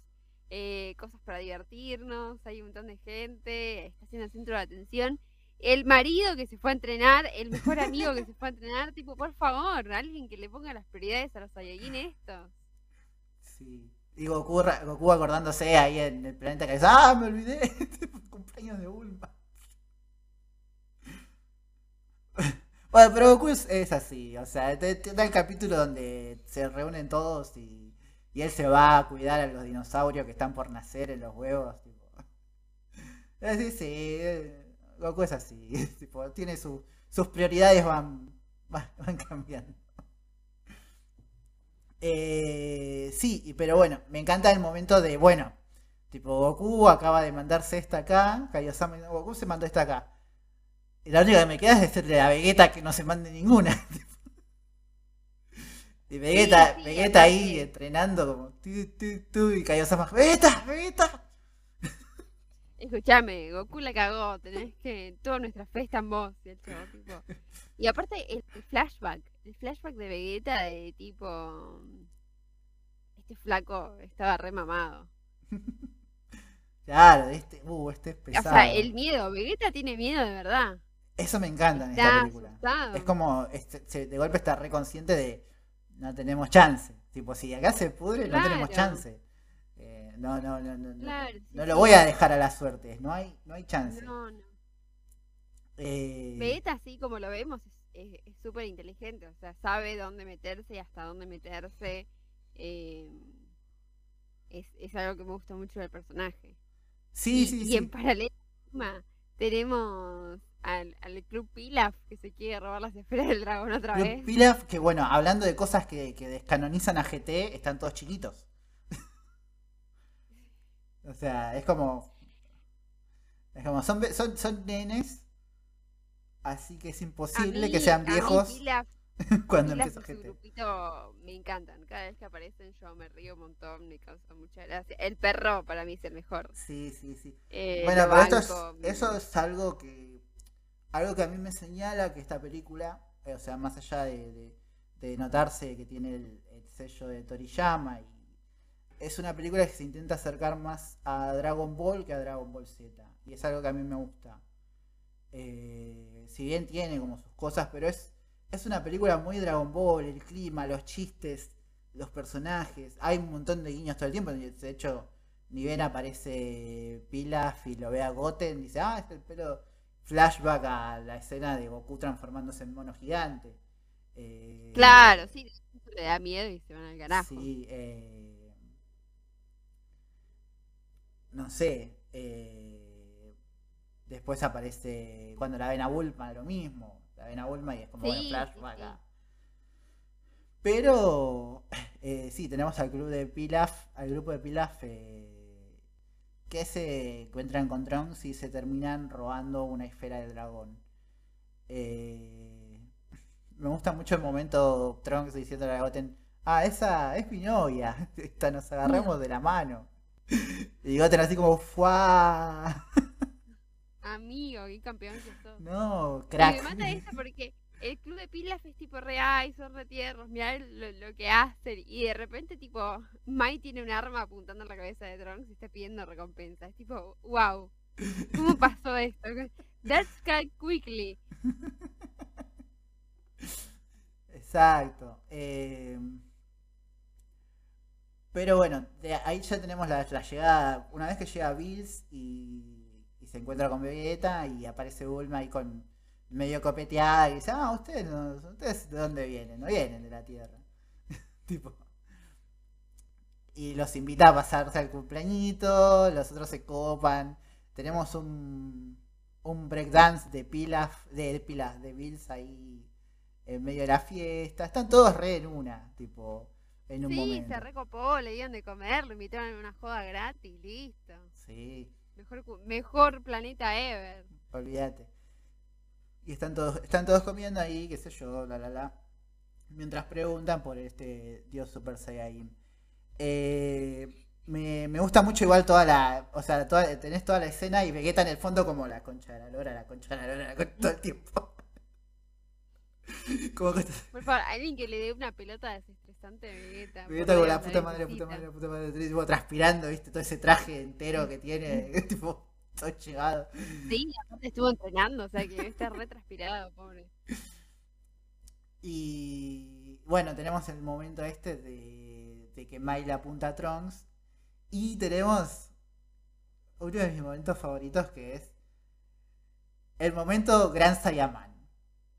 eh, cosas para divertirnos, hay un montón de gente, está siendo el centro de atención. El marido que se fue a entrenar, el mejor amigo que se fue a entrenar, tipo, por favor, alguien que le ponga las prioridades a los Saiyajin estos. Sí. Y Goku, Goku acordándose ahí en el planeta que dice, ¡ah, me olvidé! Cumpleaños de Bulma. Bueno, pero Goku es, así, o sea, da el capítulo donde se reúnen todos y, y él se va a cuidar a los dinosaurios que están por nacer en los huevos. Tipo. Sí, eh, Goku es así, tipo, tiene su, sus prioridades van, van, van cambiando. Eh, sí, pero bueno, me encanta el momento de, bueno, tipo, Goku acaba de mandarse esta acá, Kaiosama, Goku se mandó esta acá. Y la única que me queda es decirle a Vegeta que no se mande ninguna. y Vegeta, Sí, sí, Vegeta ahí entrenando como tu, tu, tu, y Kaiosama, Vegeta, Vegeta. Escuchame, Goku la cagó, tenés que. Toda nuestra fe está en vos. Y, el chavo, tipo... y aparte, el, flashback. El flashback de Vegeta de tipo. Este flaco estaba re mamado. Claro, este, uh, este es O pesado. sea, el miedo. Vegeta tiene miedo de verdad. Eso me encanta en esta película. asustado. Es como, este, de golpe está re consciente de no tenemos chance. Tipo, si acá se pudre, no tenemos chance. No, no, no, no, no, sí, no lo voy a dejar a la suerte. No hay, no hay chance. No, no. Eh, Vegeta, así como lo vemos, es- súper inteligente. O sea, sabe dónde meterse y hasta dónde meterse. eh, es, es algo que me gusta mucho del personaje. sí, y, sí, y sí. en paralelo tenemos al, al Club Pilaf que se quiere robar las esferas del dragón otra vez. Pilaf, que bueno, hablando de cosas que, que descanonizan a GT, están todos chiquitos. O sea, es como. Es como, son, son, son nenes. Así que es imposible mí- que sean mí viejos Pilaf- cuando su GT. grupito me encantan. Cada vez que aparecen yo me río un montón, me causa mucha gracia. El perro para mí es el mejor. Sí, sí, sí. Eh, Bueno, pero esto es, eso es algo que algo que a mí me señala que esta película, eh, o sea, más allá de, de- de notarse que tiene el, el sello de Toriyama y es una película que se intenta acercar más a Dragon Ball que a Dragon Ball Z y es algo que a mí me gusta. Eh, si bien tiene como sus cosas, pero es es una película muy Dragon Ball, el clima, los chistes, los personajes, hay un montón de guiños todo el tiempo, de hecho ni bien aparece Pilaf y lo ve a Goten, dice, ah, es el pelo flashback a la escena de Goku transformándose en mono gigante. Eh, Claro, sí, le da miedo y se van al carajo. Sí, eh, no sé. eh, después aparece cuando la ven a Bulma, lo mismo. La ven a Bulma y es como Sí, bueno, sí, flashback sí. a- Pero eh, sí, tenemos al club de Pilaf, al grupo de Pilaf eh, que se encuentran con Trunks y se terminan robando una esfera del dragón. Eh, me gusta mucho el momento Trunks diciendo a Goten, ah, esa es mi novia, esta nos agarramos de la mano. Y Goten así como, ¡fuá! Amigo, qué campeón que sos. No, Y crack. me mata eso porque el club de Pilaf es tipo re, ay, son re tiernos, mirá lo, lo que hacen. Y de repente, tipo, Mai tiene un arma apuntando en la cabeza de Trunks y está pidiendo recompensa. Es tipo, wow, ¿cómo pasó esto? That's cut quickly. Exacto. eh, pero bueno, ahí ya tenemos la, llegada. Una vez que llega Bills y, y se encuentra con Vegeta y aparece Bulma ahí con medio copeteada y dice, ah, ustedes, no- ustedes de dónde vienen, no vienen de la Tierra. tipo. Y los invita a pasarse al cumpleañito, los otros se copan. Tenemos un, un breakdance de Pilaf, de, de de Bills ahí en medio de la fiesta. Están todos re en una, tipo, en un Sí, momento. se recopó, le dieron de comer, lo invitaron a una joda gratis, listo. Sí, Mejor, planeta ever. olvídate. Y están todos, están todos comiendo ahí, qué sé yo, la la la. Mientras preguntan por este dios Super Saiyajin. Eh, me, me gusta mucho igual toda la. O sea, toda, tenés toda la escena y Vegeta en el fondo como la concha de la lora, la concha de la lora, la concha, todo el tiempo. como que- Por favor, alguien que le dé una pelota desestresante bastante Vegeta. Vegeta con la puta madre, la necesita. puta madre, la puta madre, tipo, transpirando, viste, todo ese traje entero que tiene, tipo, todo llevado. Sí, aparte estuvo entrenando, o sea que está re transpirado, pobre. Y bueno, tenemos el momento este de, de que Mai le apunta a Trunks. Y tenemos uno de mis momentos favoritos que es el momento Gran Saiyaman.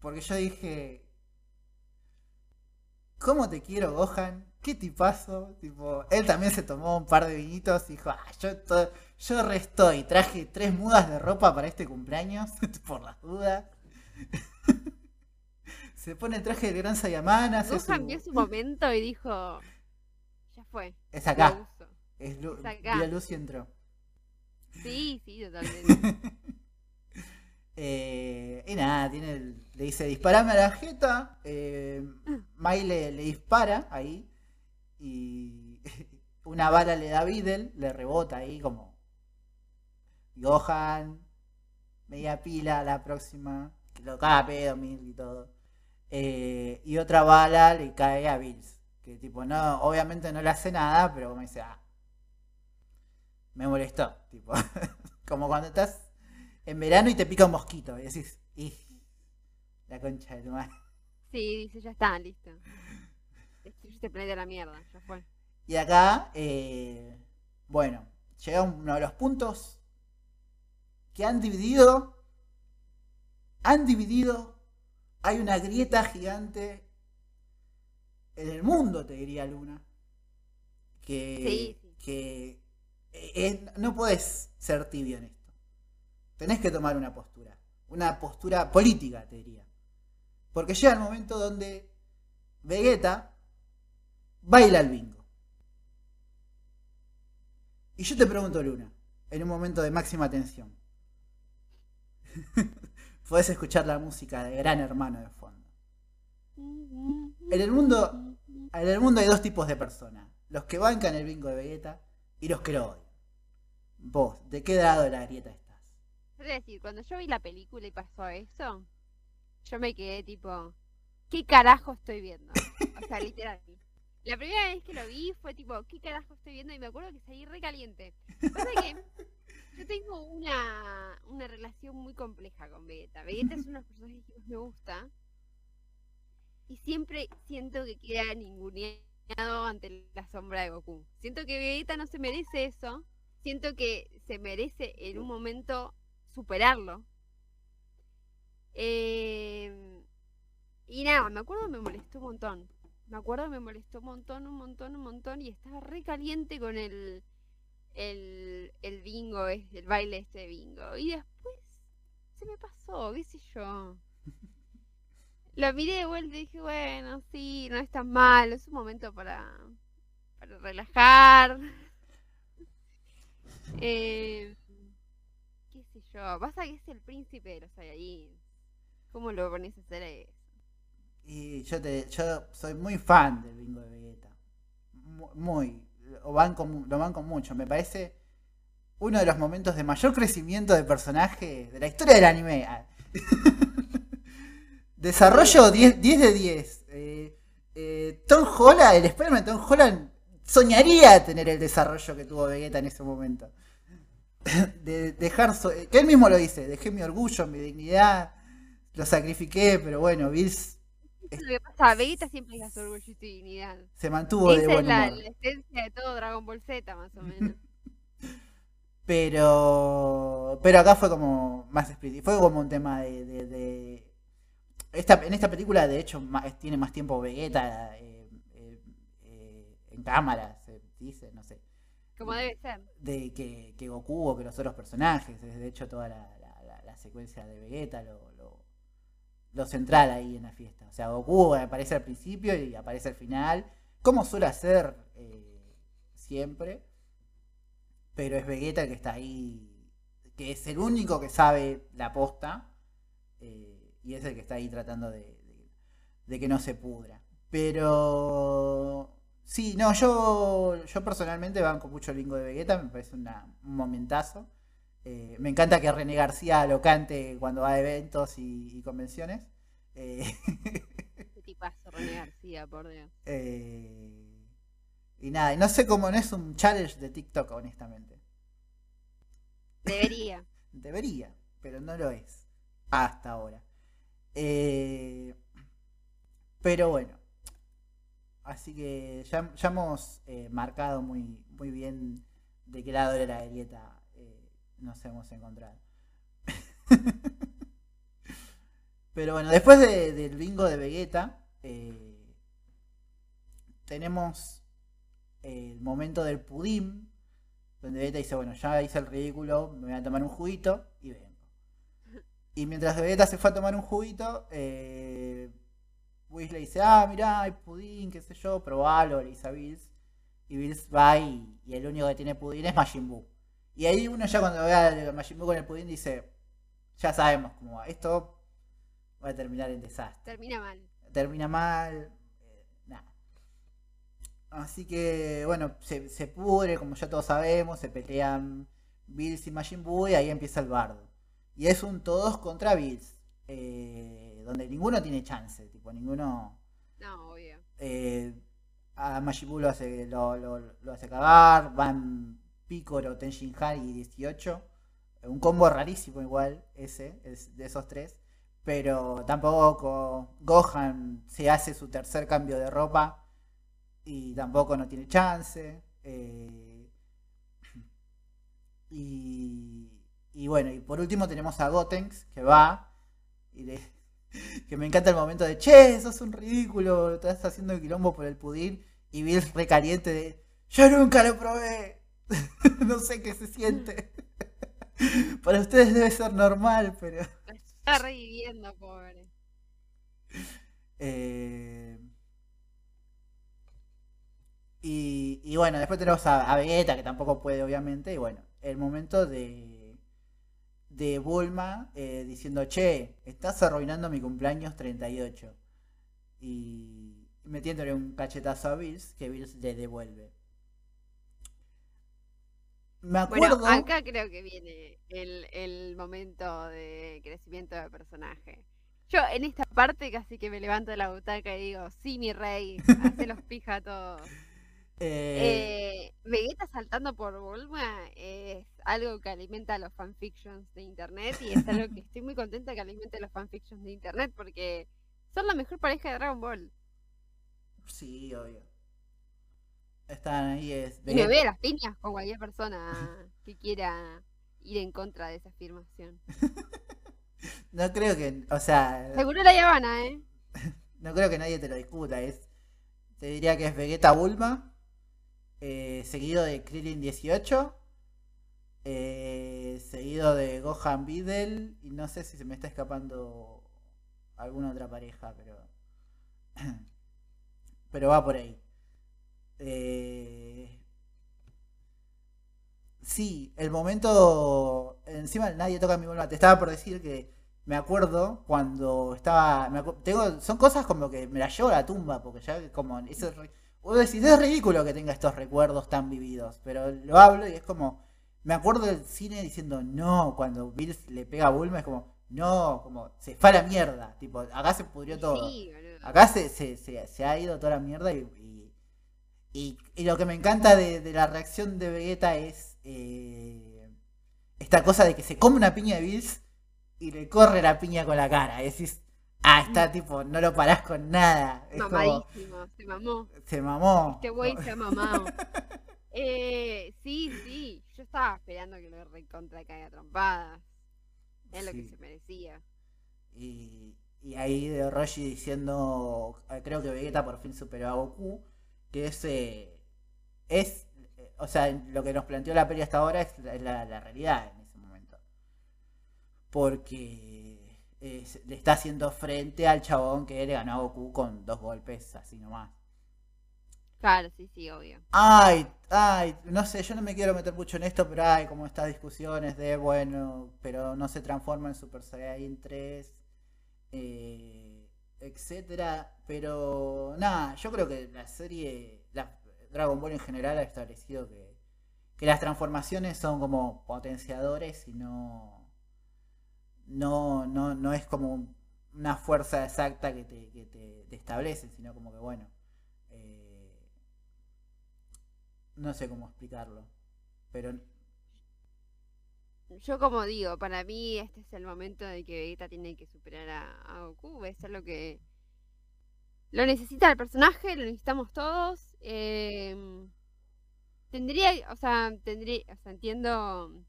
Porque yo dije, ¿cómo te quiero, Gohan? ¿Qué tipazo? Tipo, él también se tomó un par de vinitos y dijo, ah, yo, to- yo re estoy. Traje tres mudas de ropa para este cumpleaños, por las dudas. se pone el traje de Gran Saiyaman, hace su... Gohan vio su momento y dijo, ya fue. Es lo acá. uso. Es Es acá. luz y entró. Sí, sí, totalmente. Eh, y nada, tiene le dice disparame a la jeta. Eh, Mai le, dispara ahí. Y una bala le da a Videl, le rebota ahí como. Gohan, media pila la próxima. Que lo pedo, Mil y todo. Eh, y otra bala le cae a Bills. Que tipo, no, obviamente no le hace nada, pero como dice, ah, me molestó. Tipo, como cuando estás en verano y te pica un mosquito y decís, "Ih, la concha de tu madre. Sí, dice, ya está, listo. Destruiste planeta a la mierda, ya fue. Y acá, eh, bueno, llega uno de los puntos que han dividido, han dividido, hay una grieta gigante en el mundo, te diría Luna, que, Sí, sí. que eh, eh, no puedes ser tibio en esto. Tenés que tomar una postura, una postura política, te diría. Porque llega el momento donde Vegeta baila el bingo. Y yo te pregunto, Luna, en un momento de máxima tensión. Podés escuchar la música de Gran Hermano de fondo. En el mundo, en el mundo hay dos tipos de personas. Los que bancan el bingo de Vegeta y los que lo odian. Vos, ¿de qué lado de la grieta estás? Es decir, cuando yo vi la película y pasó eso, yo me quedé tipo, ¿qué carajo estoy viendo? O sea, literal. La primera vez que lo vi fue tipo, ¿qué carajo estoy viendo? Y me acuerdo que salí re caliente. Pasa que yo tengo una, una relación muy compleja con Vegeta. Vegeta es uno de los personajes que más me gusta. Y siempre siento que queda ninguneado ante la sombra de Goku. Siento que Vegeta no se merece eso. Siento que se merece en un momento superarlo. Eh, y nada, me acuerdo me molestó un montón. Me acuerdo me molestó un montón, un montón, un montón. Y estaba re caliente con el, el, el bingo, el baile este de bingo. Y después se me pasó, qué sé yo. Lo miré de vuelta y dije, bueno, sí, no es tan mal, es un momento para, para relajar. Eh, yo, pasa que es el príncipe de los Saiyajins. ¿Cómo lo pones a hacer eso? Y yo te, yo soy muy fan del bingo de Vegeta. Mu- Muy. Lo banco, lo banco mucho. Me parece uno de los momentos de mayor crecimiento de personaje de la historia del anime. Desarrollo 10, 10 de 10. Eh, eh, el Spider-Man de Tom Holland soñaría tener el desarrollo que tuvo Vegeta en ese momento. De dejar, so- que él mismo lo dice, dejé mi orgullo, mi dignidad, lo sacrifiqué, pero bueno, Bills es lo que pasa, Vegeta siempre deja su orgullo y su dignidad. se mantuvo de Esa buen es la, esencia de todo Dragon Ball Z, más o menos. Pero pero acá fue como más explícito. Fue como un tema de, de- de- esta, en esta película, de hecho, tiene más tiempo Vegeta eh, eh, eh, en cámara, se dice, no sé, Como debe ser. de que, Goku o que los otros personajes. Es de hecho toda la, la- secuencia de Vegeta, lo, lo, central ahí en la fiesta. O sea, Goku aparece al principio y aparece al final, como suele hacer eh, siempre. Pero es Vegeta el que está ahí, que es el único que sabe la posta. eh, y es el que está ahí tratando de que no se pudra. Pero sí, no, yo, yo personalmente banco mucho el bingo de Vegeta, me parece una- un momentazo. Eh, me encanta que René García lo cante cuando va a eventos y, y convenciones. Eh, Qué tipazo, René García. por Dios. Eh, y nada, y no sé cómo no es un challenge de TikTok, honestamente. Debería. Debería, pero no lo es. Hasta ahora. Eh, pero bueno. Así que ya, ya hemos eh, marcado muy, muy bien de qué lado de la grieta eh, nos hemos encontrado. pero bueno, después de- del bingo de Vegeta, eh, tenemos el momento del pudín, donde Vegeta dice, bueno, ya hice el ridículo, me voy a tomar un juguito y vengo. Y mientras Vegeta se fue a tomar un juguito, Whis le dice, ah, mirá, hay pudín, qué sé yo, probalo, le dice a Bills. Y Bills va y, y el único que tiene pudín es Majin Buu. Y ahí uno ya cuando ve a Majin Buu con el pudín dice, ya sabemos cómo va, esto va a terminar en desastre Termina mal. termina mal. eh, nada. Así que, bueno, se, se pudre, como ya todos sabemos, se pelean Bills y Majin Buu y ahí empieza el bardo. Y es un todos contra Bills, eh, donde ninguno tiene chance, tipo, ninguno... No, obvio. eh, a Majin Buu lo hace, lo, lo- lo hace cagar, van Piccolo, Tenshin Han y 18. Un combo rarísimo igual, ese, es de esos tres. Pero tampoco Gohan se hace su tercer cambio de ropa y tampoco no tiene chance. eh, y, y bueno, y por último tenemos a Gotenks que va y le, que me encanta el momento de che, sos un ridículo, estás haciendo el quilombo por el pudín y Bills recaliente de yo nunca lo probé, no sé qué se siente. Para ustedes debe ser normal, pero... Está reviviendo, pobre. Eh, y, y bueno, después tenemos a, a Vegeta, que tampoco puede, obviamente. Y bueno, el momento de, de Bulma eh, diciendo, che, estás arruinando mi cumpleaños 38. Y metiéndole un cachetazo a Bills, que Bills le devuelve. Me acuerdo... Bueno, acá creo que viene el, el momento de crecimiento de personaje. Yo en esta parte casi que me levanto de la butaca y digo, sí, mi rey, hace los pija a todos. Eh, Eh, Vegeta saltando por Bulma es algo que alimenta los fanfictions de internet y es algo que estoy muy contenta que alimente los fanfictions de internet porque son la mejor pareja de Dragon Ball. Sí, obvio. Están ahí, es... Y me Vegeta- ve las piñas con cualquier persona que quiera ir en contra de esa afirmación. No creo que, o sea, Seguro la Habana, ¿eh? no creo que nadie te lo discuta. Es, te diría que es Vegeta Bulma, eh, seguido de Krillin 18, eh, seguido de Gohan Videl, y no sé si se me está escapando alguna otra pareja, pero pero va por ahí. Eh, sí, el momento encima nadie toca mi Bulma. Te estaba por decir que me acuerdo cuando estaba. tengo, son cosas como que me las llevo a la tumba, porque ya como. Vos decís, es ridículo que tenga estos recuerdos tan vividos, pero lo hablo y es como. Me acuerdo del cine diciendo no, cuando Bills le pega a Bulma, es como, no, como, se fue a la mierda. Tipo, acá se pudrió todo. Sí. Acá se, se, se- se ha ido toda la mierda y, y, y- y lo que me encanta de, de la reacción de Vegeta es eh, esta cosa de que se come una piña de Bills y le corre la piña con la cara. Y decís, ah, está tipo, no lo parás con nada. Es como, Mamadísimo, se mamó. se mamó. Este güey se ha mamado. Eh, sí, sí, yo estaba esperando que lo recontra caiga a trompadas. Es lo que Sí. se merecía. Y, y ahí de Roshi diciendo, eh, creo que Vegeta por fin superó a Goku, que es, eh, es eh, o sea, lo que nos planteó la peli hasta ahora es la, la- la realidad en ese momento. Porque eh, le está haciendo frente al chabón que le ganó a Goku con dos golpes así nomás. Claro, sí, sí, obvio. Ay, ay, no sé, yo no me quiero meter mucho en esto, pero hay como estas discusiones de, bueno, pero no se transforma en Super Saiyan 3, eh, etcétera. Pero nada, yo creo que la serie, la, Dragon Ball en general ha establecido que, que las transformaciones son como potenciadores y no, no, no, no es como una fuerza exacta que te, que te, establecen, sino como que bueno, eh, no sé cómo explicarlo, pero... Yo como digo, para mí este es el momento de que Vegeta tiene que superar a, Goku, es algo que lo necesita el personaje, lo necesitamos todos. Em, tendría, o sea, tendría, o sea, entiendo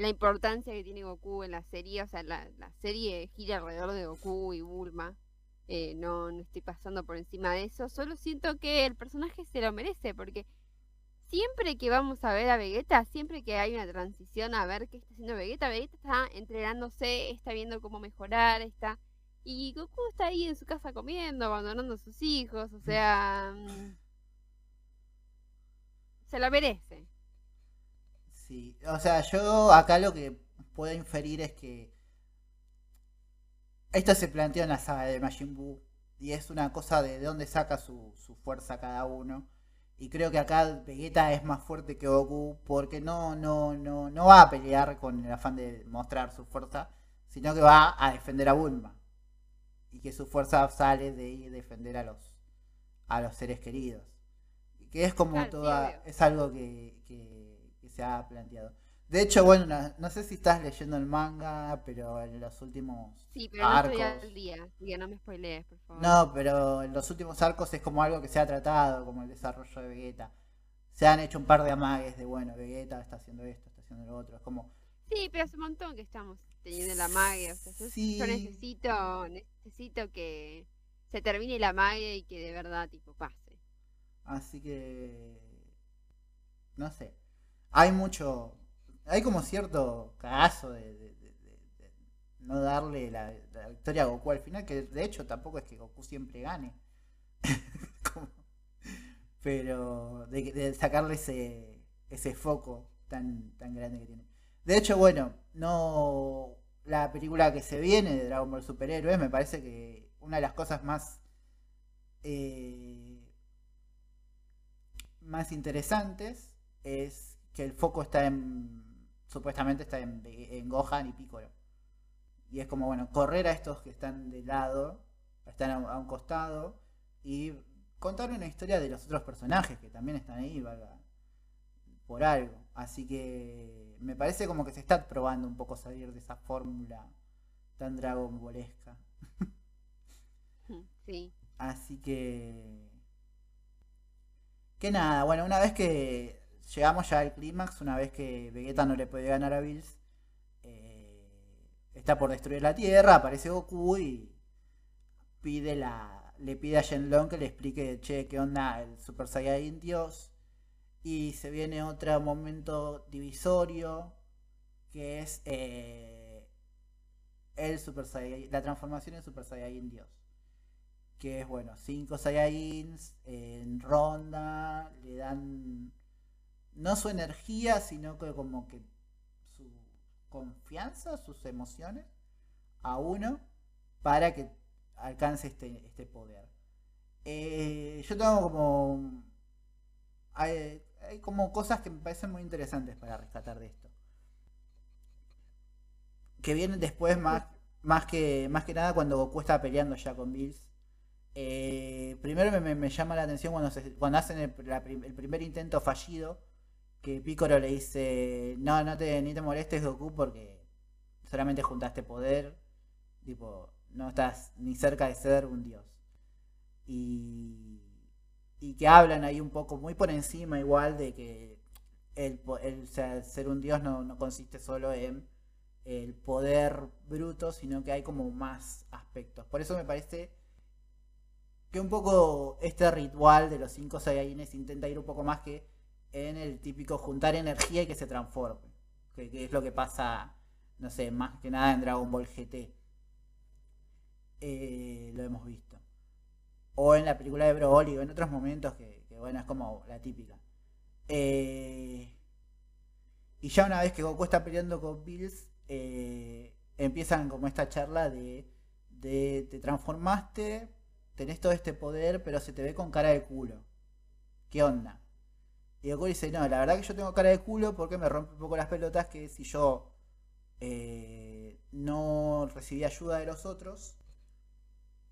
la importancia que tiene Goku en la serie, o sea, la, serie gira alrededor de Goku y Bulma. Eh, no, no estoy pasando por encima de eso, solo siento que el personaje se lo merece, porque siempre que vamos a ver a Vegeta, siempre que hay una transición a ver qué está haciendo Vegeta, Vegeta está entrenándose, está viendo cómo mejorar, está... Y Goku está ahí en su casa comiendo, abandonando a sus hijos, o sea... Mm, se lo merece. Sí, o sea, yo acá lo que puedo inferir es que esto se planteó en la saga de Majin Buu y es una cosa de, dónde saca su, fuerza cada uno. Y creo que acá Vegeta es más fuerte que Goku porque no, no, no, no va a pelear con el afán de mostrar su fuerza, sino que va a defender a Bulma. Y que su fuerza sale de defender a los, a los seres queridos. Y que es como toda. es algo que se ha planteado. De hecho, bueno, no, sé si estás leyendo el manga, pero en los últimos sí, pero arcos. No estoy al día, no me spoilees, por favor. No, pero en los últimos arcos es como algo que se ha tratado, como el desarrollo de Vegeta. Se han hecho un par de amagues de, bueno, Vegeta está haciendo esto, está haciendo lo otro. Es como. Sí, pero hace un montón que estamos teniendo el amague. O sea, yo necesito, necesito que se termine el amague y que de verdad, tipo, pase. Así que. No sé hay mucho, hay como cierto cagazo de, no darle la, victoria a Goku al final, que de hecho tampoco es que Goku siempre gane. pero de, sacarle ese, ese foco tan, tan grande que tiene. De hecho, bueno, no la película que se viene de Dragon Ball Superhéroes me parece que una de las cosas más eh, más interesantes es que el foco está en. Supuestamente está en, en Gohan y Piccolo. Y es como, bueno, correr a estos que están de lado, están a, un costado, y contar una historia de los otros personajes que también están ahí, por algo. Así que me parece como que se está probando un poco salir de esa fórmula tan Dragon Ballesca. Sí. Así que. Que nada, bueno, una vez que llegamos ya al clímax, una vez que Vegeta no le puede ganar a Bills. Eh, está por destruir la Tierra, aparece Goku y pide la, le pide a Shenlong que le explique, che, qué onda el Super Saiyan Dios. Y se viene otro momento divisorio, que es eh, el Super la transformación en Super Saiyan Dios. Que es, bueno, cinco Saiyajins en ronda, le dan no su energía, sino que como que su confianza, sus emociones a uno para que alcance este, este poder. Eh, yo tengo como... Hay, como cosas que me parecen muy interesantes para rescatar de esto. Que vienen después más, más, que, más que nada cuando Goku está peleando ya con Bills. Eh, primero me, llama la atención cuando, cuando hacen el primer intento fallido que Piccolo le dice, no, no te, ni te molestes Goku porque solamente juntaste poder, tipo, no estás ni cerca de ser un dios. Y, y que hablan ahí un poco, muy por encima igual, de que el, el ser un dios no, no consiste solo en el poder bruto, sino que hay como más aspectos. Por eso me parece que un poco este ritual de los cinco Saiyajines intenta ir un poco más que en el típico juntar energía y que se transforme. Que, es lo que pasa, no sé, más que nada en Dragon Ball GT. Eh, lo hemos visto. O en la película de Broly o en otros momentos que, bueno, es como la típica. Eh, y ya una vez que Goku está peleando con Bills, eh, empiezan como esta charla de, de te transformaste, tenés todo este poder, pero se te ve con cara de culo. ¿Qué onda? Y Goku dice, no, la verdad que yo tengo cara de culo porque me rompe un poco las pelotas que si yo eh, no recibí ayuda de los otros,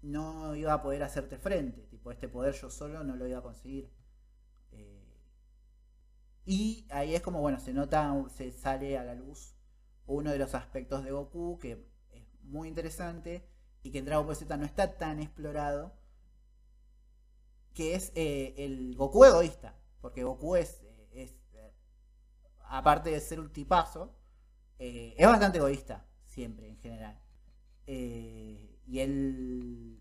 no iba a poder hacerte frente. Tipo, este poder yo solo no lo iba a conseguir. Eh, y ahí es como, bueno, se nota, se sale a la luz uno de los aspectos de Goku que es muy interesante y que en Dragon Ball Z no está tan explorado, que es eh, el Goku egoísta. Porque Goku es, eh, aparte de ser un tipazo, es bastante egoísta, siempre, en general. y él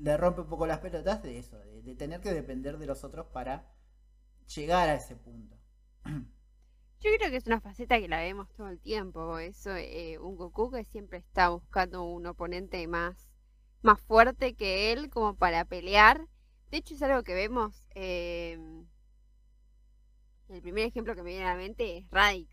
le rompe un poco las pelotas de eso, de, tener que depender de los otros para llegar a ese punto. Yo creo que es una faceta que la vemos todo el tiempo, eso, eh, un Goku que siempre está buscando un oponente más, más fuerte que él como para pelear. De hecho es algo que vemos, em, el primer ejemplo que me viene a la mente es Radix.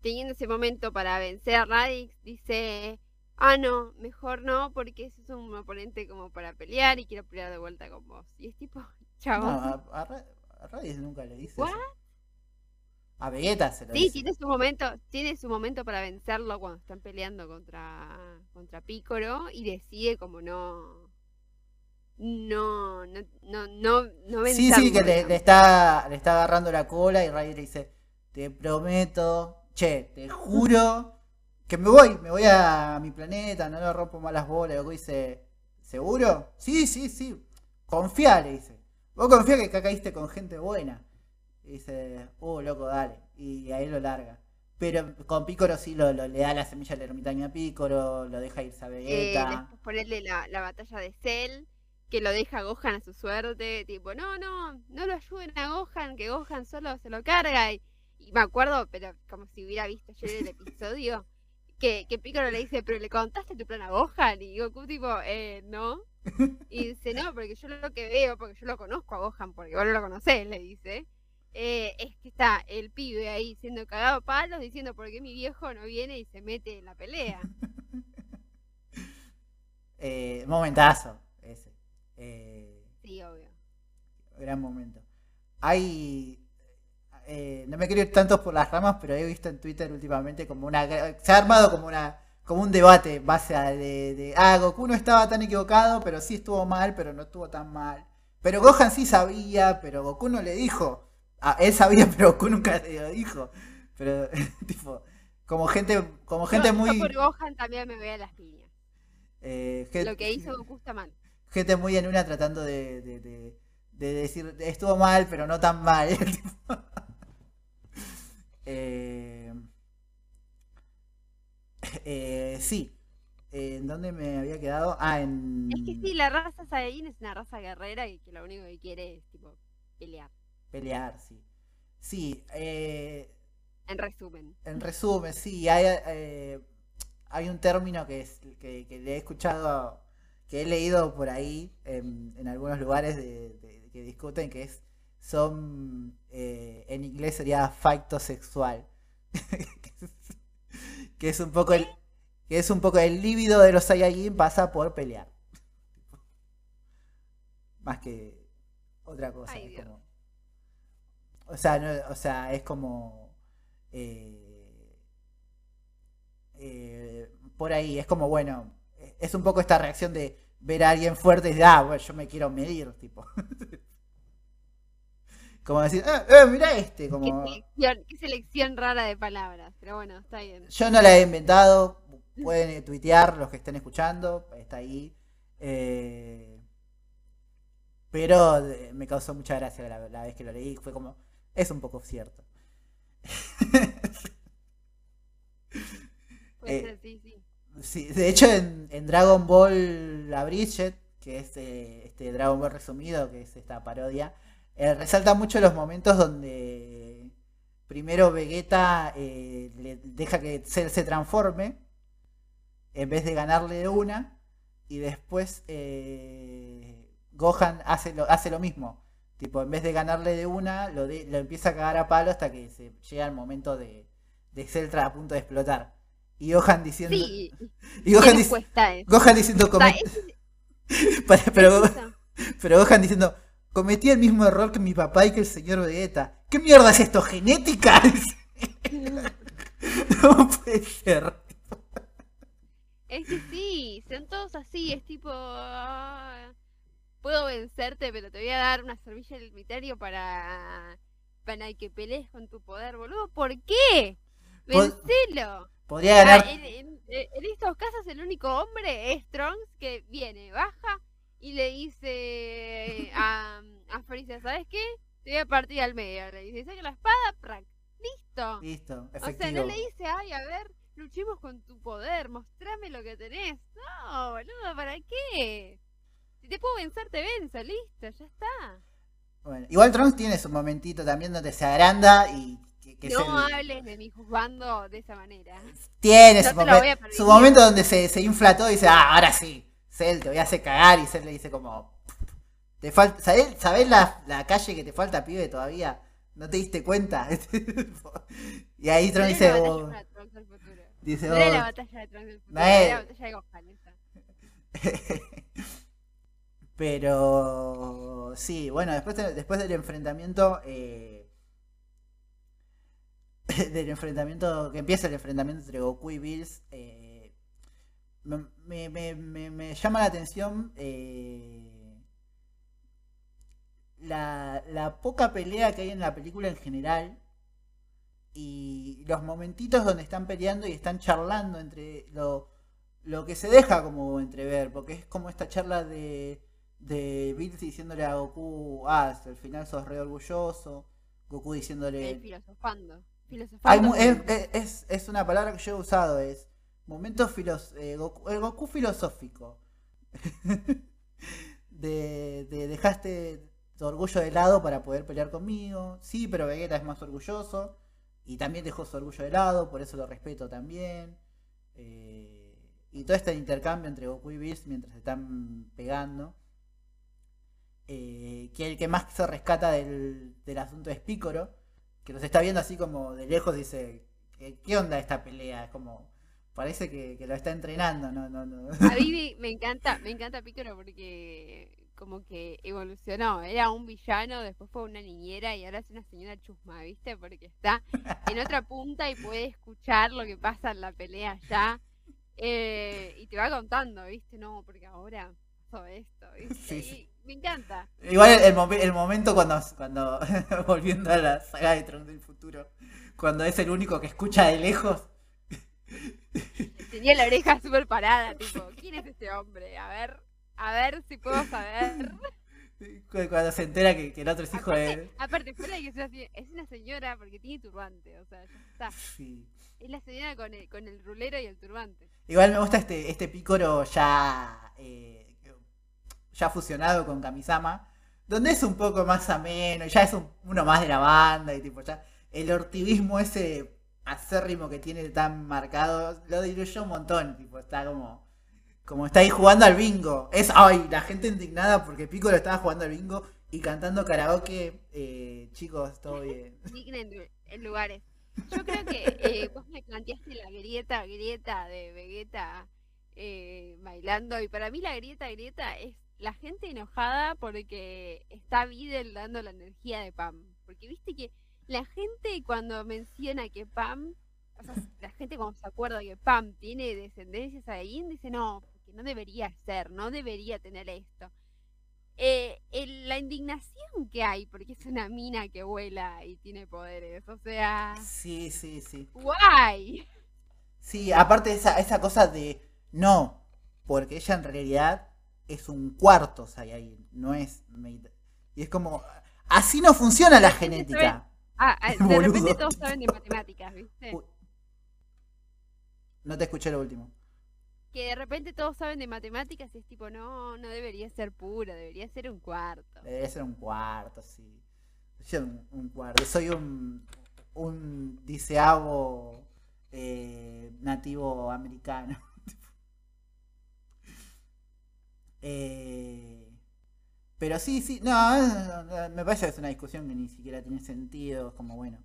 Teniendo ese momento para vencer a Radix, dice, ah, no, mejor no, porque ese es un oponente como para pelear y quiero pelear de vuelta con vos. Y es tipo, chavo. No, a, Raditz nunca le dice. Eso. A Vegeta se lo sí, tiene su momento, tiene su momento para vencerlo cuando están peleando contra contra Picoro y decide como no no no no no, no Sí, sí, que le, está le está agarrando la cola y Raditz le dice, "Te prometo, che, te juro que me voy, me voy a mi planeta, no le rompo malas bolas. Luego dice, ¿seguro? Sí, sí, sí. Confía, le dice. Vos confía que acá caíste con gente buena. Y dice, uh, loco, dale. Y ahí lo larga. Pero con Pícoro sí lo, le da la semilla de ermitaña a Pícoro, lo deja irse a Vegeta. Eh, después ponerle la, la batalla de Cell, que lo deja a Gohan a su suerte. Tipo, no, no, no lo ayuden a Gohan, que Gohan solo se lo carga. Y, y me acuerdo, pero como si hubiera visto ayer el episodio que, que Piccolo le dice, pero le contaste tu plan a Gohan y Goku tipo, eh, no. Y dice, no, porque yo lo que veo, porque yo lo conozco a Gohan, porque vos no lo conocés, le dice, eh, es que está el pibe ahí siendo cagado palos, diciendo por qué mi viejo no viene y se mete en la pelea. eh, momentazo. Eh, sí, obvio. Gran momento. Hay eh, no me quiero ir tanto por las ramas, pero he visto en Twitter últimamente como una. Se ha armado como una como un debate base a de, de, ah, Goku no estaba tan equivocado, pero sí estuvo mal, pero no estuvo tan mal. Pero Gohan sí sabía, pero Goku no le dijo. Ah, él sabía, pero Goku nunca le lo dijo. Pero, tipo, como gente, como gente muy. por Gohan también me voy a las piñas. Eh, lo que hizo Goku está mal. Gente muy en una tratando de, de, de decir, estuvo mal, pero no tan mal. Eh, eh, sí. ¿En dónde me había quedado? Ah, en. Es que sí, la raza Saiyajin es una raza guerrera y que lo único que quiere es, tipo, pelear. Pelear, sí. Sí, eh, En resumen. En resumen, sí. Hay, eh, hay un término que, es, que, le he escuchado, que he leído por ahí en, algunos lugares que discuten, que es son, eh, en inglés sería factosexual. que es un poco el que es un poco el líbido de los Saiyajin pasa por pelear. Más que otra cosa. o, sea, o sea, es como... Eh, eh, por ahí, es como, bueno, es un poco esta reacción de ver a alguien fuerte y de, ah, bueno, yo me quiero medir, tipo. Como decir, ah, eh, mira este. Como... Qué selección, rara de palabras, pero bueno, está bien. Yo no la he inventado, pueden tuitear los que estén escuchando, está ahí. Eh, pero eh, me causó mucha gracia la, vez que lo leí, fue como, es un poco cierto. Puede sí, sí. Sí. de hecho en, Dragon Ball La Bridget, que es este Dragon Ball resumido, que es esta parodia, eh, resalta mucho los momentos donde primero Vegeta eh, le deja que Cell se transforme en vez de ganarle de una y después eh, Gohan hace lo, hace lo mismo. Tipo, en vez de ganarle de una, lo, lo empieza a cagar a palo hasta que se llega el momento de, de Cell a punto de explotar. Y Gohan diciendo. Sí, y Gohan, Gohan diciendo. pero, pero Gohan diciendo. Cometí el mismo error que mi papá y que el señor Vegeta. ¿Qué mierda es esto? ¿Genética? no puede ser. Es que sí, son todos así, es tipo... ah, puedo vencerte, pero te voy a dar una servilla del misterio para... para que pelees con tu poder, boludo. ¿Por qué? Vencelo. Podría Ah, ganar. en, en- en estos casos el único hombre es Trunks que viene, baja y le dice a, a Freezer, ¿sabes qué? Te voy a partir al medio. Le dice, saca la espada, ¡prac! ¡Listo! Listo, O sea, no le dice, ay, a ver, luchemos con tu poder, mostrame lo que tenés. No, boludo, ¿para qué? Si te puedo vencer, te venzo, listo, ya está. Bueno, igual Trunks tiene su momentito también donde se agranda y que, que es no el- hables de mi juzgando de esa manera. tiene No su, su momento donde se, se infla todo y dice, ah, ahora sí, Cell, te voy a hacer cagar y Cell le dice como, te falta, ¿sabés, sabés la, la calle que te falta, pibe, todavía? ¿No te diste cuenta? y ahí era dice, la oh, dice, No era oh, la batalla de Trunks del futuro, No era la batalla de Gohan esa. Pero sí, bueno, después, de- después del enfrentamiento, eh, del enfrentamiento, que empieza el enfrentamiento entre Goku y Bills, eh, me, me- me- me- llama la atención eh, la, poca pelea que hay en la película en general y los momentitos donde están peleando y están charlando entre lo, lo que se deja como entrever, porque es como esta charla de, de Bills diciéndole a Goku, ah, al final sos re orgulloso, Goku diciéndole... Eh, filosofando. Hay es, es- una palabra que yo he usado, es momento filos, eh, Goku, el Goku filosófico. de, de dejaste tu orgullo de lado para poder pelear conmigo. Sí, pero Vegeta es más orgulloso. Y también dejó su orgullo de lado, por eso lo respeto también. Eh, y todo este intercambio entre Goku y Bills mientras se están pegando. Eh, que el que más se rescata del, del asunto es Picoro que los está viendo así como de lejos, dice, ¿qué, qué onda esta pelea? Es como, parece que, que lo está entrenando, no, no, no. A mí me, encanta, me encanta Piccolo porque como que evolucionó. Era un villano, después fue una niñera y ahora es una señora chusma, ¿viste? Porque está en otra punta y puede escuchar lo que pasa en la pelea ya. Eh, y te va contando, ¿viste? No, porque ahora pasó esto, ¿viste? Sí, sí. Me encanta. Igual el, el momen- el momento cuando, cuando volviendo a la saga de Trunks del futuro, cuando es el único que escucha de lejos, Tenía la oreja súper parada, tipo, ¿quién es este hombre? A ver, a ver si puedo saber. cu- cuando se entera que, que el otro es hijo de... Aparte, aparte, fuera de que sea así, es una señora porque tiene turbante, o sea, ya está. Sí. Es la señora con el, con el rulero y el turbante. Igual me gusta este, este pícoro ya, eh, ya fusionado con Kamisama, donde es un poco más ameno, ya es un- uno más de la banda y tipo ya el ortivismo ese acérrimo que tiene tan marcado lo diluyó un montón, tipo está como como está ahí jugando al bingo. Es ay, la gente indignada porque Piccolo estaba jugando al bingo y cantando karaoke, eh, chicos, todo bien. En, lu- en lugares. Yo creo que eh, vos me planteaste la grieta, grieta de Vegeta eh, bailando. Y para mí la grieta, grieta es la gente enojada porque está Videl dando la energía de Pam. Porque viste que la gente cuando menciona que Pam, o sea, la gente cuando se acuerda que Pam tiene descendencias ahí, dice no, porque no debería ser, no debería tener esto. Eh, el- la indignación que hay, porque es una mina que vuela y tiene poderes, o sea, Sí, sí, sí. guay. Sí, aparte esa, esa cosa de no, porque ella en realidad es un cuarto Saiyajin, no es mitad. Y es como, así no funciona la genética. Ah, ah, de Boludo. repente todos saben de matemáticas, ¿viste? Uy. No te escuché lo último. Que de repente todos saben de matemáticas y es tipo, no, no debería ser puro, debería ser un cuarto. Debería ser un cuarto, sí. Yo un, un cuarto. Soy un, un diceavo eh, nativo americano. Eh, pero sí, sí, no, me parece que es una discusión que ni siquiera tiene sentido, es como bueno.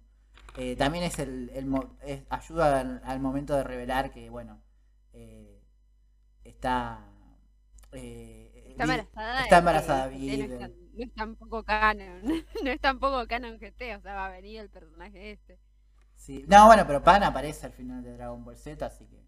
Eh, también es el, el es- ayuda al, al momento de revelar que, bueno, eh, está... eh, Está embarazada. está embarazada que GT no es Videl. tan- no es tampoco canon. no es tampoco canon GT, o sea, va a venir el personaje este. Sí. No, bueno, pero Pan aparece al final de Dragon Ball Z, así que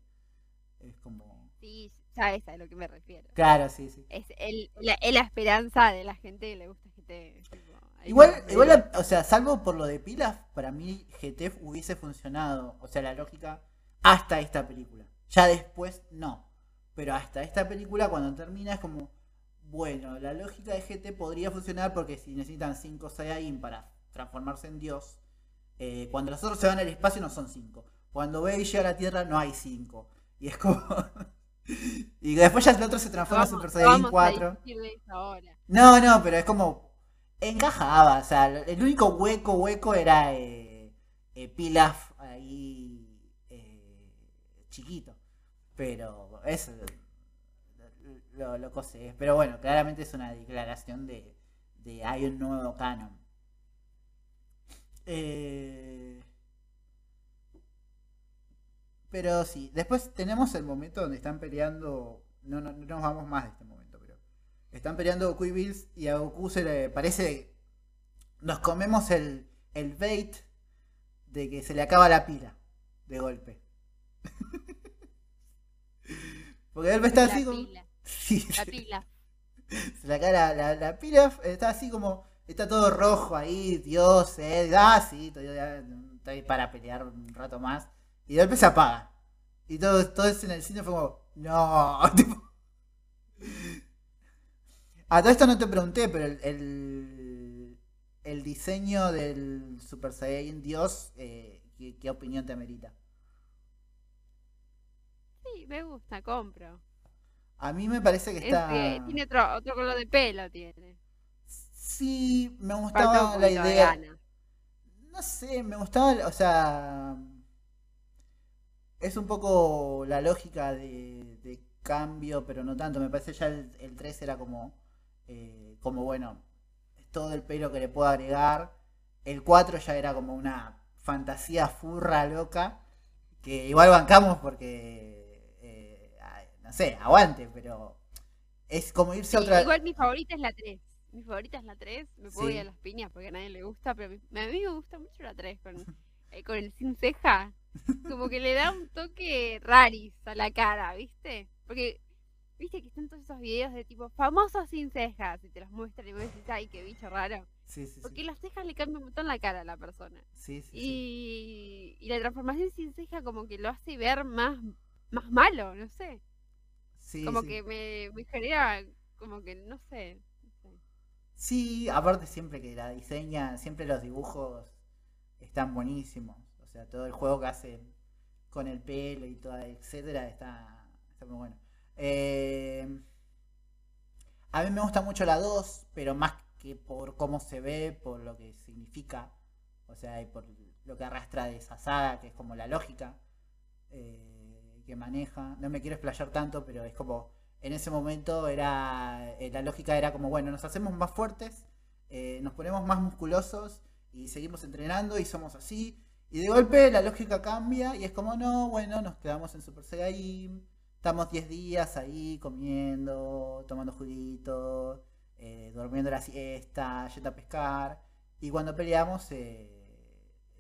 es como... Sí, ya es a lo que me refiero. Claro, sí, sí. Es, el, la, es la esperanza de la gente que le gusta GT. tipo, Igual, igual, o sea, salvo por lo de pilas, para mí GT hubiese funcionado, o sea, la lógica, hasta esta película. Ya después, no. Pero hasta esta película, cuando termina, es como, bueno, la lógica de GT podría funcionar porque si necesitan 5 Saiyajin para transformarse en Dios, eh, cuando los otros se van al espacio no son 5. Cuando Baby llega a la Tierra no hay 5. Y es como... y después ya el otro se transforma en Super a 4. discutir de eso ahora. No, no, pero es como. Encajaba, o sea, el único hueco, hueco era eh, eh, Pilaf ahí eh, chiquito. Pero eso lo, lo cosé. Pero bueno, claramente es una declaración de, de hay un nuevo canon. Eh, pero sí, después tenemos el momento donde están peleando. No, no, no nos vamos más de este momento, pero. Están peleando Goku y Bills y a Goku se le parece. Nos comemos el, el bait de que se le acaba la pila de golpe. Porque golpe está La así como. pila, Sí, la pila. se le acaba la, la, la pila, está así como. Está todo rojo ahí, Dios, eh. Ah, sí, todavía estoy para pelear un rato más. Y de golpe se apaga. Y todo, todo eso en el cine fue como. No. A todo esto no te pregunté, pero el, el, el diseño del Super Saiyan Dios, eh, ¿qué, qué opinión te amerita? Sí, me gusta, compro. A mí me parece que Es, está. eh, tiene otro, otro color de pelo, tiene. Sí, me gustaba la idea. No sé, me gustaba, o sea, es un poco la lógica de, de cambio, pero no tanto. Me parece ya el, el 3 era como, eh, como bueno, todo el pelo que le puedo agregar. El 4 ya era como una fantasía furra loca, que igual bancamos porque, eh, no sé, aguante, pero es como irse a otra... Igual mi favorita es la 3. Mi favorita es la 3. Me puedo Sí. ir a las piñas porque a nadie le gusta, pero a mí me gusta mucho la 3 con, eh, con el sin ceja. Como que le da un toque raris a la cara, ¿viste? Porque, ¿viste que están todos esos videos de tipo famosos sin cejas? Y te los muestran y vos decís, ay, qué bicho raro. Sí, sí, Porque sí. las cejas le cambian un montón la cara a la persona. Sí, sí, sí. Y, y la transformación sin ceja como que lo hace ver más, más malo, no sé. Sí, como sí. que me, me genera, como que, no sé. no sé. Sí, aparte siempre que la diseña, siempre los dibujos están buenísimos. Sea, todo el juego que hace con el pelo y todo, etcétera, está, está muy bueno. Eh, a mí me gusta mucho la 2, pero más que por cómo se ve, por lo que significa, o sea, y por lo que arrastra de esa saga, que es como la lógica eh, que maneja. No me quiero explayar tanto, pero es como en ese momento era eh, la lógica era como bueno nos hacemos más fuertes eh, nos ponemos más musculosos y seguimos entrenando y somos así y de golpe la lógica cambia y es como no bueno nos quedamos en Super Saiyan estamos 10 días ahí comiendo tomando juguitos eh, durmiendo la siesta yendo a pescar y cuando peleamos eh,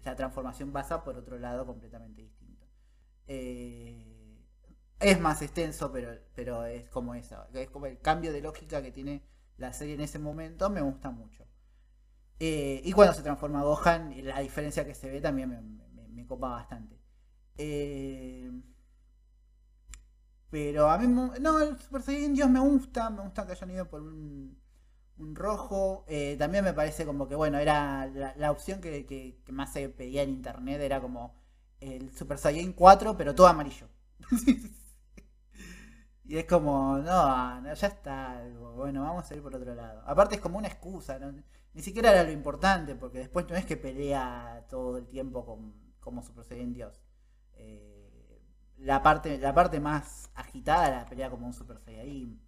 la transformación pasa por otro lado completamente distinto eh, es más extenso, pero, pero es como eso. Es como el cambio de lógica que tiene la serie en ese momento, me gusta mucho. Eh, y cuando se transforma Gohan, la diferencia que se ve también me, copa bastante. Eh, pero a mí, no, el Super Saiyan Dios me gusta, me gusta que hayan ido por un, un rojo. Eh, también me parece como que, bueno, era la, opción que, más se pedía en internet, era como el Super Saiyan 4, pero todo amarillo. Y es como, no, no, ya está, bueno, vamos a ir por otro lado. Aparte es como una excusa, ¿no? Ni siquiera era lo importante, porque después no es que pelea todo el tiempo con, como Super Saiyan Dios. Eh, la, parte, la parte más agitada la pelea como un Super Saiyan.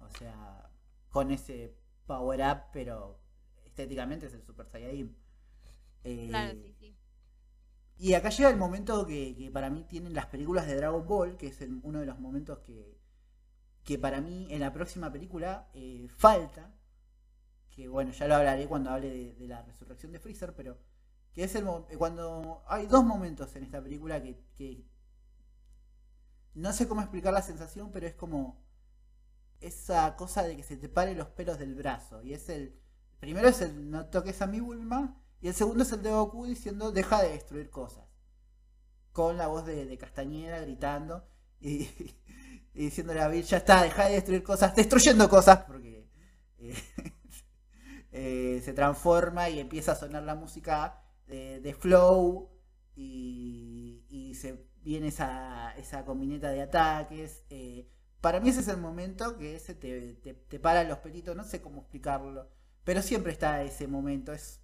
O sea, con ese power up, pero estéticamente es el Super Saiyan. Eh, Claro, sí, sí. y acá llega el momento que, que para mí tienen las películas de Dragon Ball, que es el- uno de los momentos que, que para mí en la próxima película eh, falta, que bueno, ya lo hablaré cuando hable de, de la resurrección de Freezer, pero que es el cuando hay dos momentos en esta película que, no sé cómo explicar la sensación, pero es como esa cosa de que se te paren los pelos del brazo. Y es el. Primero es el no toques a mi Bulma. Y el segundo es el de Goku diciendo deja de destruir cosas. Con la voz de, Castañeda gritando y, y diciéndole a Bill, ya está, deja de destruir cosas, destruyendo cosas, porque eh, eh, se transforma y empieza a sonar la música de, Flow y, se viene esa, esa combineta de ataques. Eh, para mí ese es el momento que ese te, te, para los pelitos, no sé cómo explicarlo, pero siempre está ese momento, es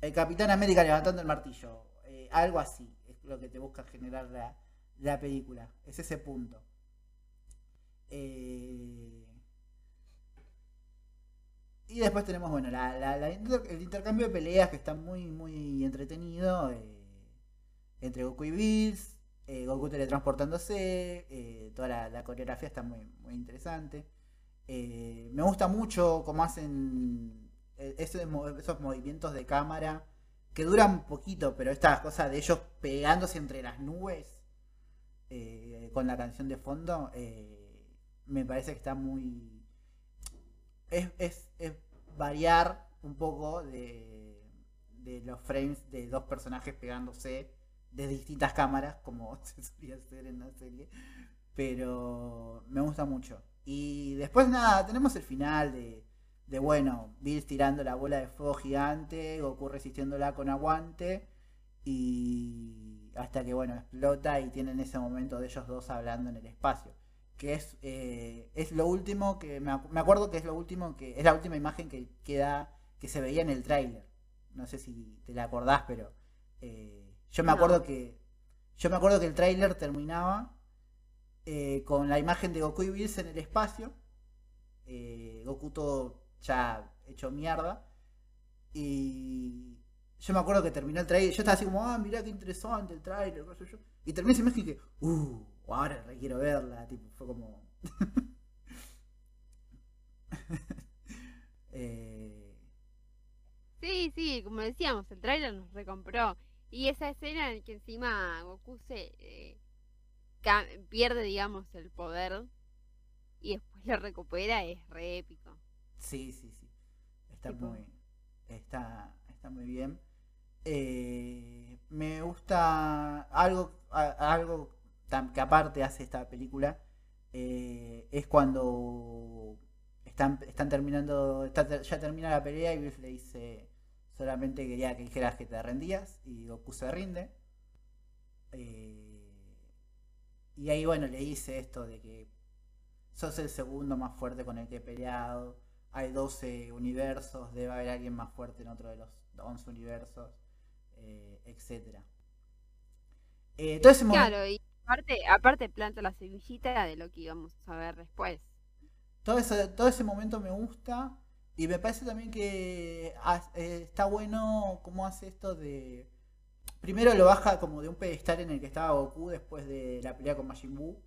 el Capitán América levantando el martillo, eh, algo así, es lo que te busca generar la, película, es ese punto. Y después tenemos, bueno, el intercambio de peleas que está muy, muy entretenido eh, entre Goku y Bills. Eh, Goku teletransportándose, eh, toda la, coreografía está muy, muy interesante. Me gusta mucho cómo hacen esos, esos movimientos de cámara que duran poquito, pero estas cosas de ellos pegándose entre las nubes con la canción de fondo, me parece que está muy... Es, es, variar un poco de, de los frames de dos personajes pegándose de distintas cámaras, como se solía hacer en la serie. Pero me gusta mucho. Y después nada, tenemos el final de, de bueno, Bills tirando la bola de fuego gigante, Goku resistiéndola con aguante. Y hasta que bueno, explota y tienen ese momento de ellos dos hablando en el espacio. Que es, eh, es lo último que me, acuerdo que es lo último que es la última imagen que queda que se veía en el tráiler. No sé si te la acordás, pero eh, yo me acuerdo que. Yo me acuerdo que el tráiler terminaba eh, con la imagen de Goku y Bills en el espacio. Eh, Goku todo ya hecho mierda. Y yo me acuerdo que terminó el trailer. Yo estaba así como, ah, mirá qué interesante el trailer. Y terminé esa imagen y que, uh, ahora quiero verla. Tipo, fue como. eh... Sí, sí, como decíamos, el trailer nos recompró. Y esa escena en que encima Goku se eh, pierde, digamos, el poder y después lo recupera es re épico. Sí, sí, sí. Está muy está, está muy bien. Eh, me gusta algo algo que aparte hace esta película eh, es cuando están, están terminando ya termina la pelea y Biff le dice Solamente quería que dijeras que te rendías y Goku se rinde. Eh, y ahí, bueno, le hice esto de que sos el segundo más fuerte con el que he peleado. Hay 12 universos, debe haber alguien más fuerte en otro de los 11 universos, eh, etc. Eh, claro, y aparte, aparte planta la semillita de lo que íbamos a ver después. Todo ese, momento me gusta. Y me parece también que eh, está bueno cómo hace esto de... Primero lo baja como de un pedestal en el que estaba Goku después de la pelea con Majin Buu.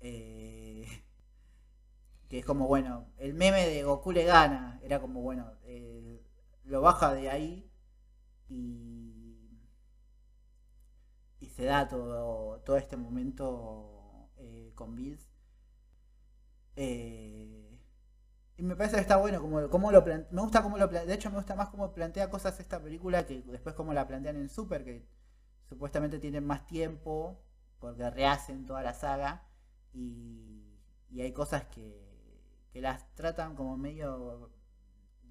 Eh, que es como, bueno, el meme de Goku le gana. Era como, bueno, eh, lo baja de ahí y, y se da todo, todo este momento con Bills. Eh, y me parece que está bueno como, como lo Me gusta cómo lo De hecho, me gusta más cómo plantea cosas esta película que después cómo la plantean en Super, que supuestamente tienen más tiempo porque rehacen toda la saga y, y hay cosas que, que las tratan como medio...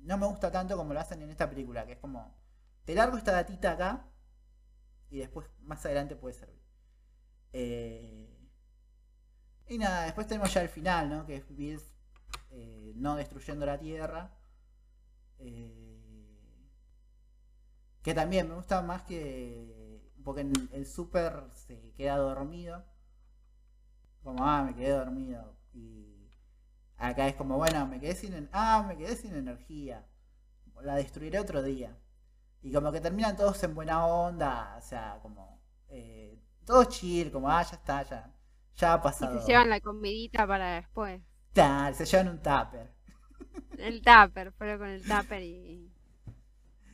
No me gusta tanto como lo hacen en esta película, que es como... Te largo esta datita acá y después más adelante puede servir. Eh, y nada, después tenemos ya el final, ¿no? Que es Bills eh, no destruyendo la tierra. Eh, que también me gusta más que. Porque en el super se queda dormido. Como, ah, me quedé dormido. Y acá es como, bueno, me quedé sin. Ah, me quedé sin energía. La destruiré otro día. Y como que terminan todos en buena onda. O sea, como. Eh, todo chill, como, ah, ya está, ya. Ya ha pasado. Y se llevan la comidita para después se llevan un tupper. El tupper, fueron con el tupper y,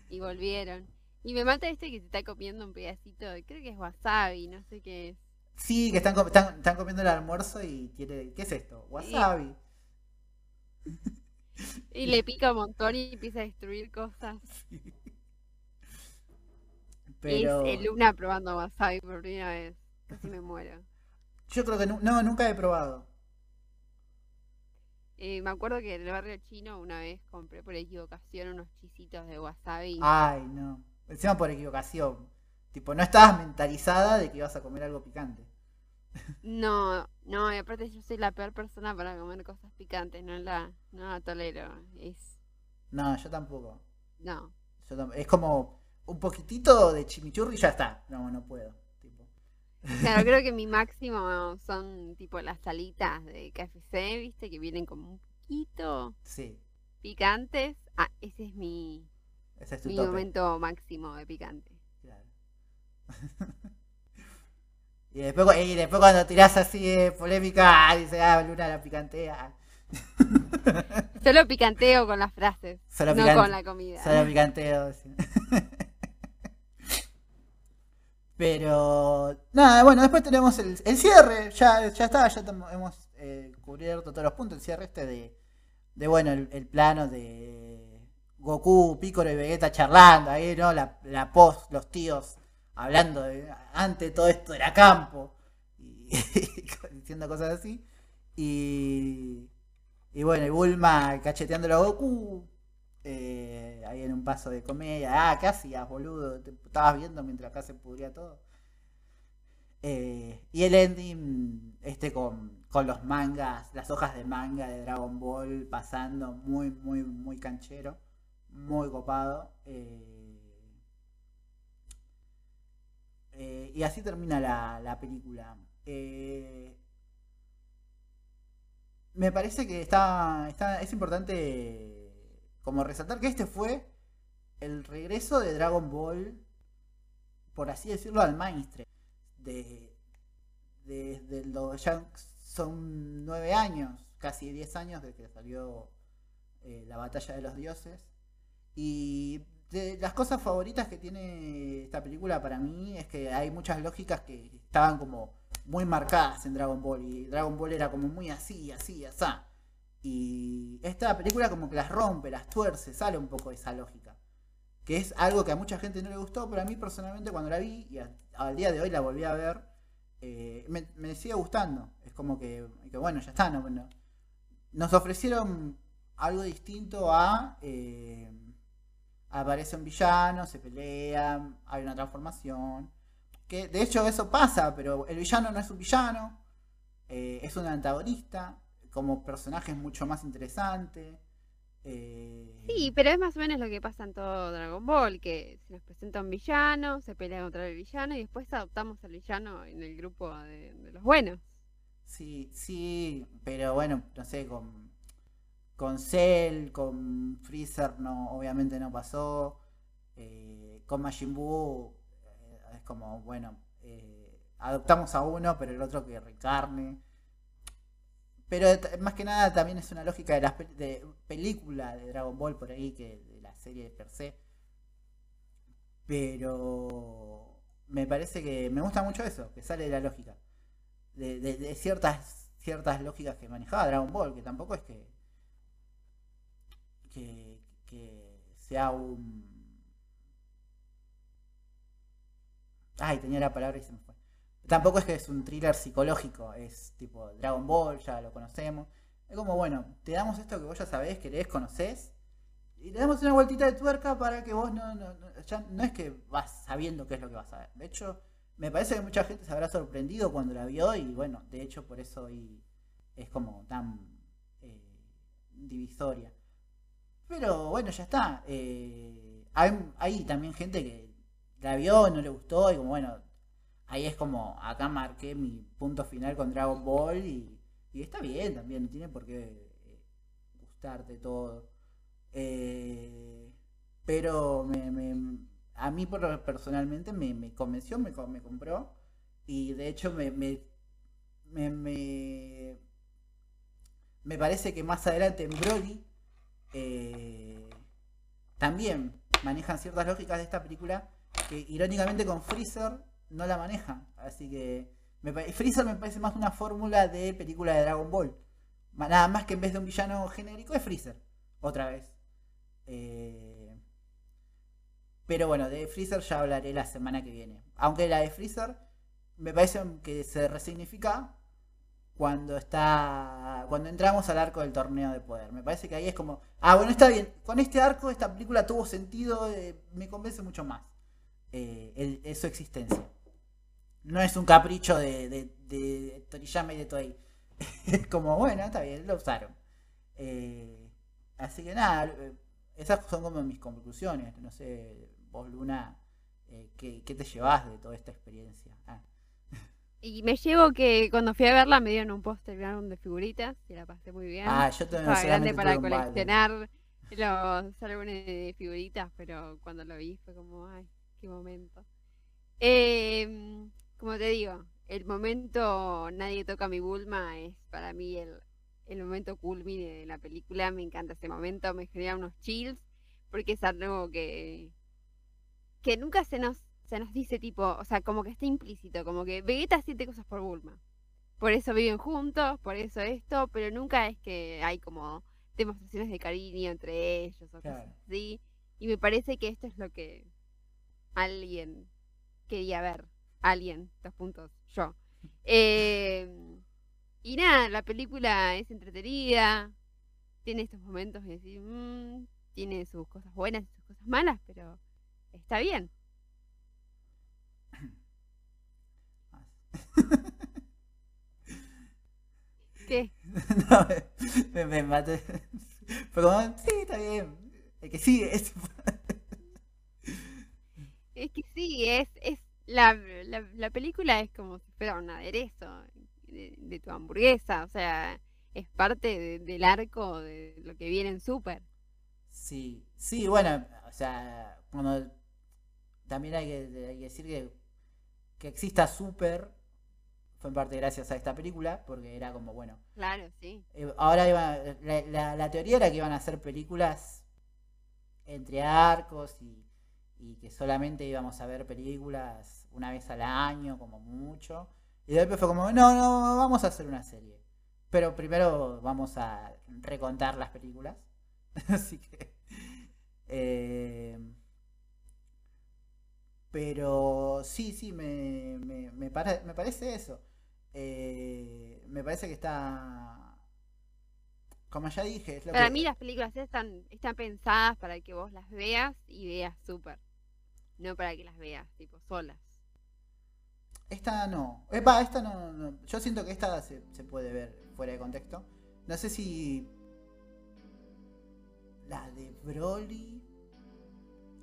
y volvieron. Y me mata este que se está comiendo un pedacito, creo que es wasabi, no sé qué es. Sí, que están, están, están comiendo el almuerzo y tiene. ¿Qué es esto? Wasabi. Y le pica un montón y empieza a destruir cosas. Pero Es el Luna probando wasabi por primera vez. Casi me muero. yo creo que no, nunca he probado. Eh, me acuerdo que en el barrio chino una vez compré por equivocación unos chisitos de wasabi. Ay, no. Encima por equivocación. Tipo, no estabas mentalizada de que ibas a comer algo picante. No, no, y aparte yo soy la peor persona para comer cosas picantes, no la, no la tolero. Es, No, yo tampoco. no. Yo tam- es como un poquitito de chimichurri y ya está. No, no puedo. Tipo. Claro, creo que mi máximo son tipo las salitas de KFC, viste, que vienen como un poquito Sí, picantes. Ah, ese es mi, ese es tu mi tope. momento máximo de picante. Claro. y, después, y después cuando tirás así de polémica, ah, dice, ah, Luna la picantea. Solo picanteo con las frases, Solo no con la comida. Solo picanteo. sí. Pero, nada, bueno, después tenemos el, el cierre. Ya, ya está, ya hemos eh, cubierto todos los puntos. El cierre este de, de bueno, el, plano de Goku, Piccolo y Vegeta charlando ahí, ¿no? La, la post, los tíos hablando de, antes todo esto era campo. Y, diciendo cosas así. Y, y bueno, y Bulma cacheteándolo a Goku. Eh, ahí en un paso de comedia. Ah, ¿qué hacías, boludo? Te estabas viendo mientras acá se pudría todo. Eh, y el ending, este con, con los mangas, las hojas de manga de Dragon Ball pasando, muy, muy, muy canchero, muy copado. eh, eh, y así termina la, la película. Me parece que está, está, es importante como resaltar que este fue el regreso de Dragon Ball, por así decirlo, al mainstream. De, desde los ya son nueve años, casi diez años de que salió eh, la batalla de los dioses. Y de las cosas favoritas que tiene esta película para mí es que hay muchas lógicas que estaban como muy marcadas en Dragon Ball. Y Dragon Ball era como muy así, así, así. Y esta película como que las rompe, las tuerce, sale un poco de esa lógica. Que es algo que a mucha gente no le gustó, pero a mí personalmente cuando la vi y al día de hoy la volví a ver, eh, me, me sigue gustando. Es como que, que bueno, ya está. No, no- nos ofrecieron algo distinto a... eh, aparece un villano, se pelean, hay una transformación. Que de hecho eso pasa, pero el villano no es un villano, eh, es un antagonista, como personaje es mucho más interesante. eh, Sí, pero es más o menos lo que pasa en todo Dragon Ball, que se nos presenta un villano, se pelea contra el villano y después adoptamos al villano en el grupo de, de los buenos. Sí, sí, pero bueno, no sé, con, con Cell, con Freezer no, obviamente no pasó. eh, con Majin Buu eh, es como, bueno, adoptamos a uno, pero el otro que recarne. Pero más que nada también es una lógica de la de película de Dragon Ball por ahí que de la serie per se. Pero me parece que me gusta mucho eso, que sale de la lógica de ciertas ciertas lógicas que manejaba Dragon Ball, que tampoco es que que, que sea un ay tenía la palabra y se me fue tampoco es que es un thriller psicológico es tipo Dragon Ball ya lo conocemos es como bueno te damos esto que vos ya sabés querés conocés y le damos una vueltita de tuerca para que vos no, no, no- es que vas sabiendo qué es lo que vas a ver de hecho me parece que mucha gente se habrá sorprendido cuando la vio y bueno, de hecho por eso hoy es como tan eh, divisoria. Pero bueno, ya está. eh, hay también gente que la vio, no le gustó y como bueno, ahí es como acá marqué mi punto final con Dragon Ball y, y está bien también, no tiene por qué eh, gustarte todo. Eh, pero me, a mí personalmente me, convenció, me, co- me compró y de hecho me, me, me, me, me parece que más adelante en Broly eh, también manejan ciertas lógicas de esta película que irónicamente con Freezer no la manejan, así que Freezer me parece más una fórmula de película de Dragon Ball. Nada más que en vez de un villano genérico es Freezer. Otra vez. Eh, pero bueno, de Freezer ya hablaré la semana que viene. Aunque la de Freezer me parece que se resignifica cuando está cuando entramos al arco del torneo de poder. Me parece que ahí es como, ah, bueno, está bien, con este arco esta película tuvo sentido, eh, me convence mucho más eh, su existencia. No es un capricho de, de, Toriyama y de Toei. es como, bueno, está bien, lo usaron. Eh, así que nada, esas son como mis conclusiones. No sé, vos Luna, ¿qué, te llevas de toda esta experiencia? Ah. Y me llevo que cuando fui a verla me dieron un póster grande de figuritas y la pasé muy bien. Ah, yo también Estaba grande para coleccionar los álbumes de figuritas, pero cuando lo vi fue como, ay, qué momento. Em, como te digo, el momento Nadie toca mi Bulma es para mí el, el momento culmine de la película. Me encanta ese momento, me genera unos chills, porque es algo que, que nunca se nos se nos dice tipo, o sea, como que está implícito, como que Vegeta siente cosas por Bulma. Por eso viven juntos, por eso esto, pero nunca es que hay como demostraciones de cariño entre ellos o cosas así. Y me parece que esto es lo que alguien quería ver. Alguien, dos puntos, yo. Em, y nada, la película es entretenida, tiene estos momentos de decir, mmm, tiene sus cosas buenas y sus cosas malas, pero está bien. ¿Qué? no, me, me maté. Pero sí, está bien. Es que sí, es. es que sí, es, es la, la, película es como si fuera un aderezo de, tu hamburguesa, o sea, es parte del arco de lo que viene en Super. Sí, sí, bueno, o sea, cuando también hay que, hay que decir que que exista Super fue en parte gracias a esta película, porque era como, bueno. Claro, sí. Eh, ahora iba, la, teoría era que iban a hacer películas entre arcos y, que solamente íbamos a ver películas una vez al año, como mucho. Y después fue como, no, no, vamos a hacer una serie. Pero primero vamos a recontar las películas. Así que. Eh, pero sí, sí, me, me, me, parece eso. Eh, me parece que está... Como ya dije, es lo Para mí las películas están, están pensadas para que vos las veas y veas súper. No para que las veas, tipo, solas. Esta no. Epa, esta no, Yo siento que esta se, puede ver fuera de contexto. No sé si... La de Broly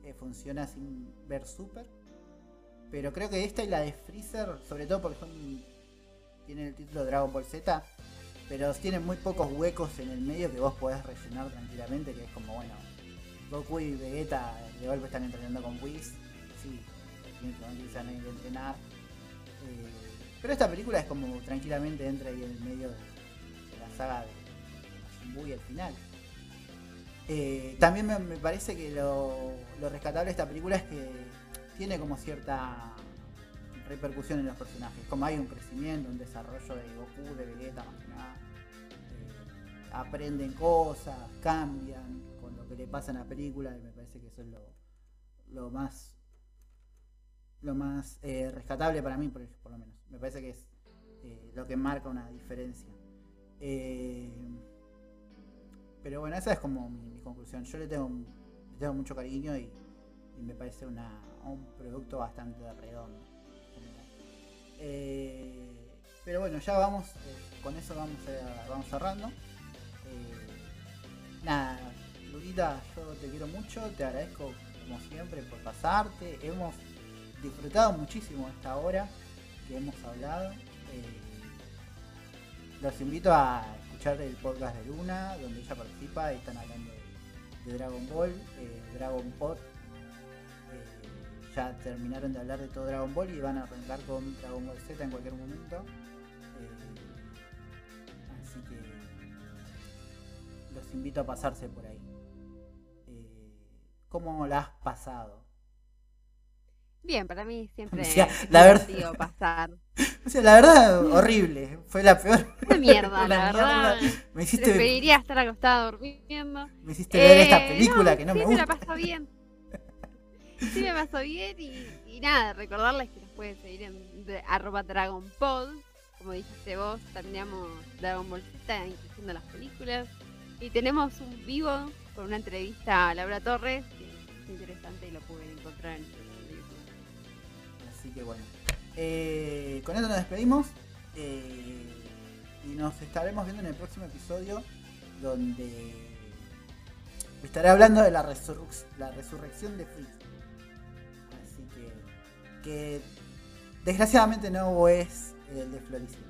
eh, funciona sin ver súper. Pero creo que esta y la de Freezer, sobre todo porque son, tienen el título Dragon Ball Z, pero tienen muy pocos huecos en el medio que vos podés rellenar tranquilamente, que es como, bueno, Goku y Vegeta de golpe están entrenando con Whis, sí, definitivamente se van a ir a entrenar. Eh, pero esta película es como tranquilamente entra ahí en el medio de, la saga de Majin y el final. Eh, también me, parece que lo, rescatable de esta película es que tiene como cierta repercusión en los personajes. Como hay un crecimiento, un desarrollo de Goku, de Vegeta, más que nada. Eh, aprenden cosas, cambian le pasa en la película y me parece que eso es lo, más lo más eh, rescatable para mí, por, lo menos. Me parece que es eh, lo que marca una diferencia. pero bueno, esa es como mi, conclusión. Yo le tengo, le tengo mucho cariño y me parece una, un producto bastante redondo. Eh, pero bueno, ya vamos, eh, con eso vamos, vamos cerrando. Eh, nada, Lurita, yo te quiero mucho, te agradezco como siempre por pasarte. Hemos disfrutado muchísimo esta hora que hemos hablado. los invito a escuchar el podcast de Luna, donde ella participa están hablando de, Dragon Ball, Dragon Pod ya terminaron de hablar de todo Dragon Ball y van a arrancar con Dragon Ball Z en cualquier momento. Eh, así que los invito a pasarse por ahí. Eh, ¿Cómo la has pasado? Bien, para mí siempre O sea, la verdad- pasar. O sea, la verdad, horrible. Fue la peor. Una mierda, Una la verdad. Me hiciste, Preferiría estar acostada durmiendo. me hiciste ver esta Eh, película que no sí, me la gusta. pasó bien. Sí, me pasó bien y, y nada, recordarles que nos pueden seguir en de- arroba DragonPod. Como dijiste vos, terminamos Dragon Ball Z incluyendo las películas. Y tenemos un vivo con una entrevista a Laura Torres, interesante y lo pueden encontrar en YouTube. Así que bueno. Eh, con esto nos despedimos. eh, y nos estaremos viendo en el próximo episodio. Donde estaré hablando de la, resurrec- la resurrección de Freeza. Así que. Que desgraciadamente no es el de Floricienta.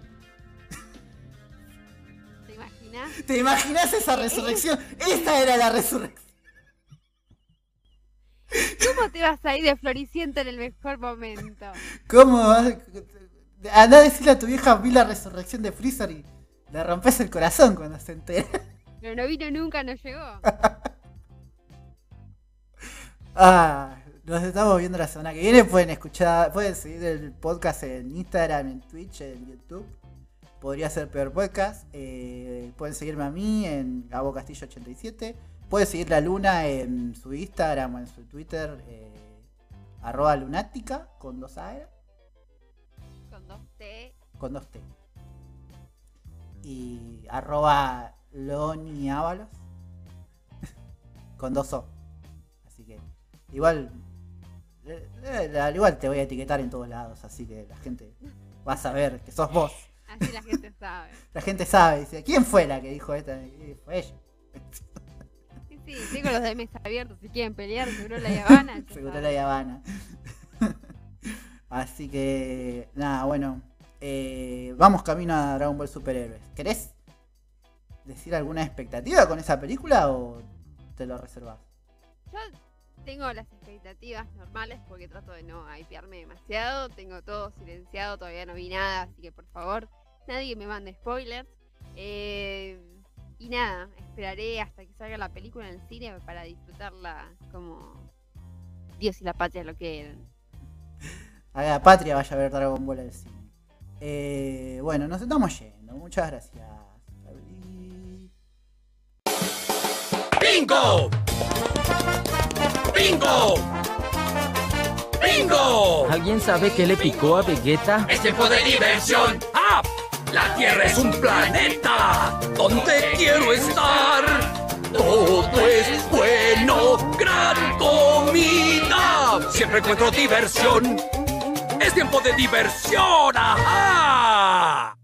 ¿Te imaginas? ¿Te imaginas esa resurrección? Esta era la resurrección. ¿Cómo te vas a ir de Floricienta en el mejor momento? ¿Cómo vas? Andá a decirle a tu vieja vi la resurrección de Freezer y le rompes el corazón cuando se entera. Pero no vino nunca, no llegó. Ah, nos estamos viendo la semana que viene. Pueden escuchar, pueden seguir el podcast en Instagram, en Twitch, en YouTube. Podría ser peor podcast. Eh, pueden seguirme a mí en Gabo Castillo 87. Pueden seguir la Luna en su Instagram o en su Twitter. eh, arroba lunática con dos A era, Con dos T. con dos T. Y arroba Loni Ábalos con dos O. Así que igual eh, eh, al igual te voy a etiquetar en todos lados, así que la gente va a saber que sos vos. Así la gente sabe. La gente sabe, dice, ¿quién fue la que dijo esta? Y fue ella. Sí, tengo los DMs abiertos. Si quieren pelear, seguro la Habana. Seguro la Habana. Así que, nada, bueno. eh, vamos camino a Dragon Ball Superhéroes. ¿Querés decir alguna expectativa con esa película o te lo reservas? Yo tengo las expectativas normales porque trato de no hypearme demasiado. Tengo todo silenciado, todavía no vi nada, así que por favor, nadie me mande spoilers. Eh, y nada, esperaré hasta que salga la película en el cine para disfrutarla como Dios y la patria lo quieren. A la patria vaya a ver Dragon Ball al cine. Eh, bueno, nos estamos yendo. Muchas gracias. ¡Bingo! ¡Bingo! ¡Bingo! ¿Alguien sabe qué le picó a Vegeta? ¡Es tiempo de diversión! ¡Ah! ¡La Tierra es un planeta! ¿Dónde quiero estar? Todo es bueno, gran comida. Siempre encuentro diversión. ¡Es tiempo de diversión! ¡Ajá!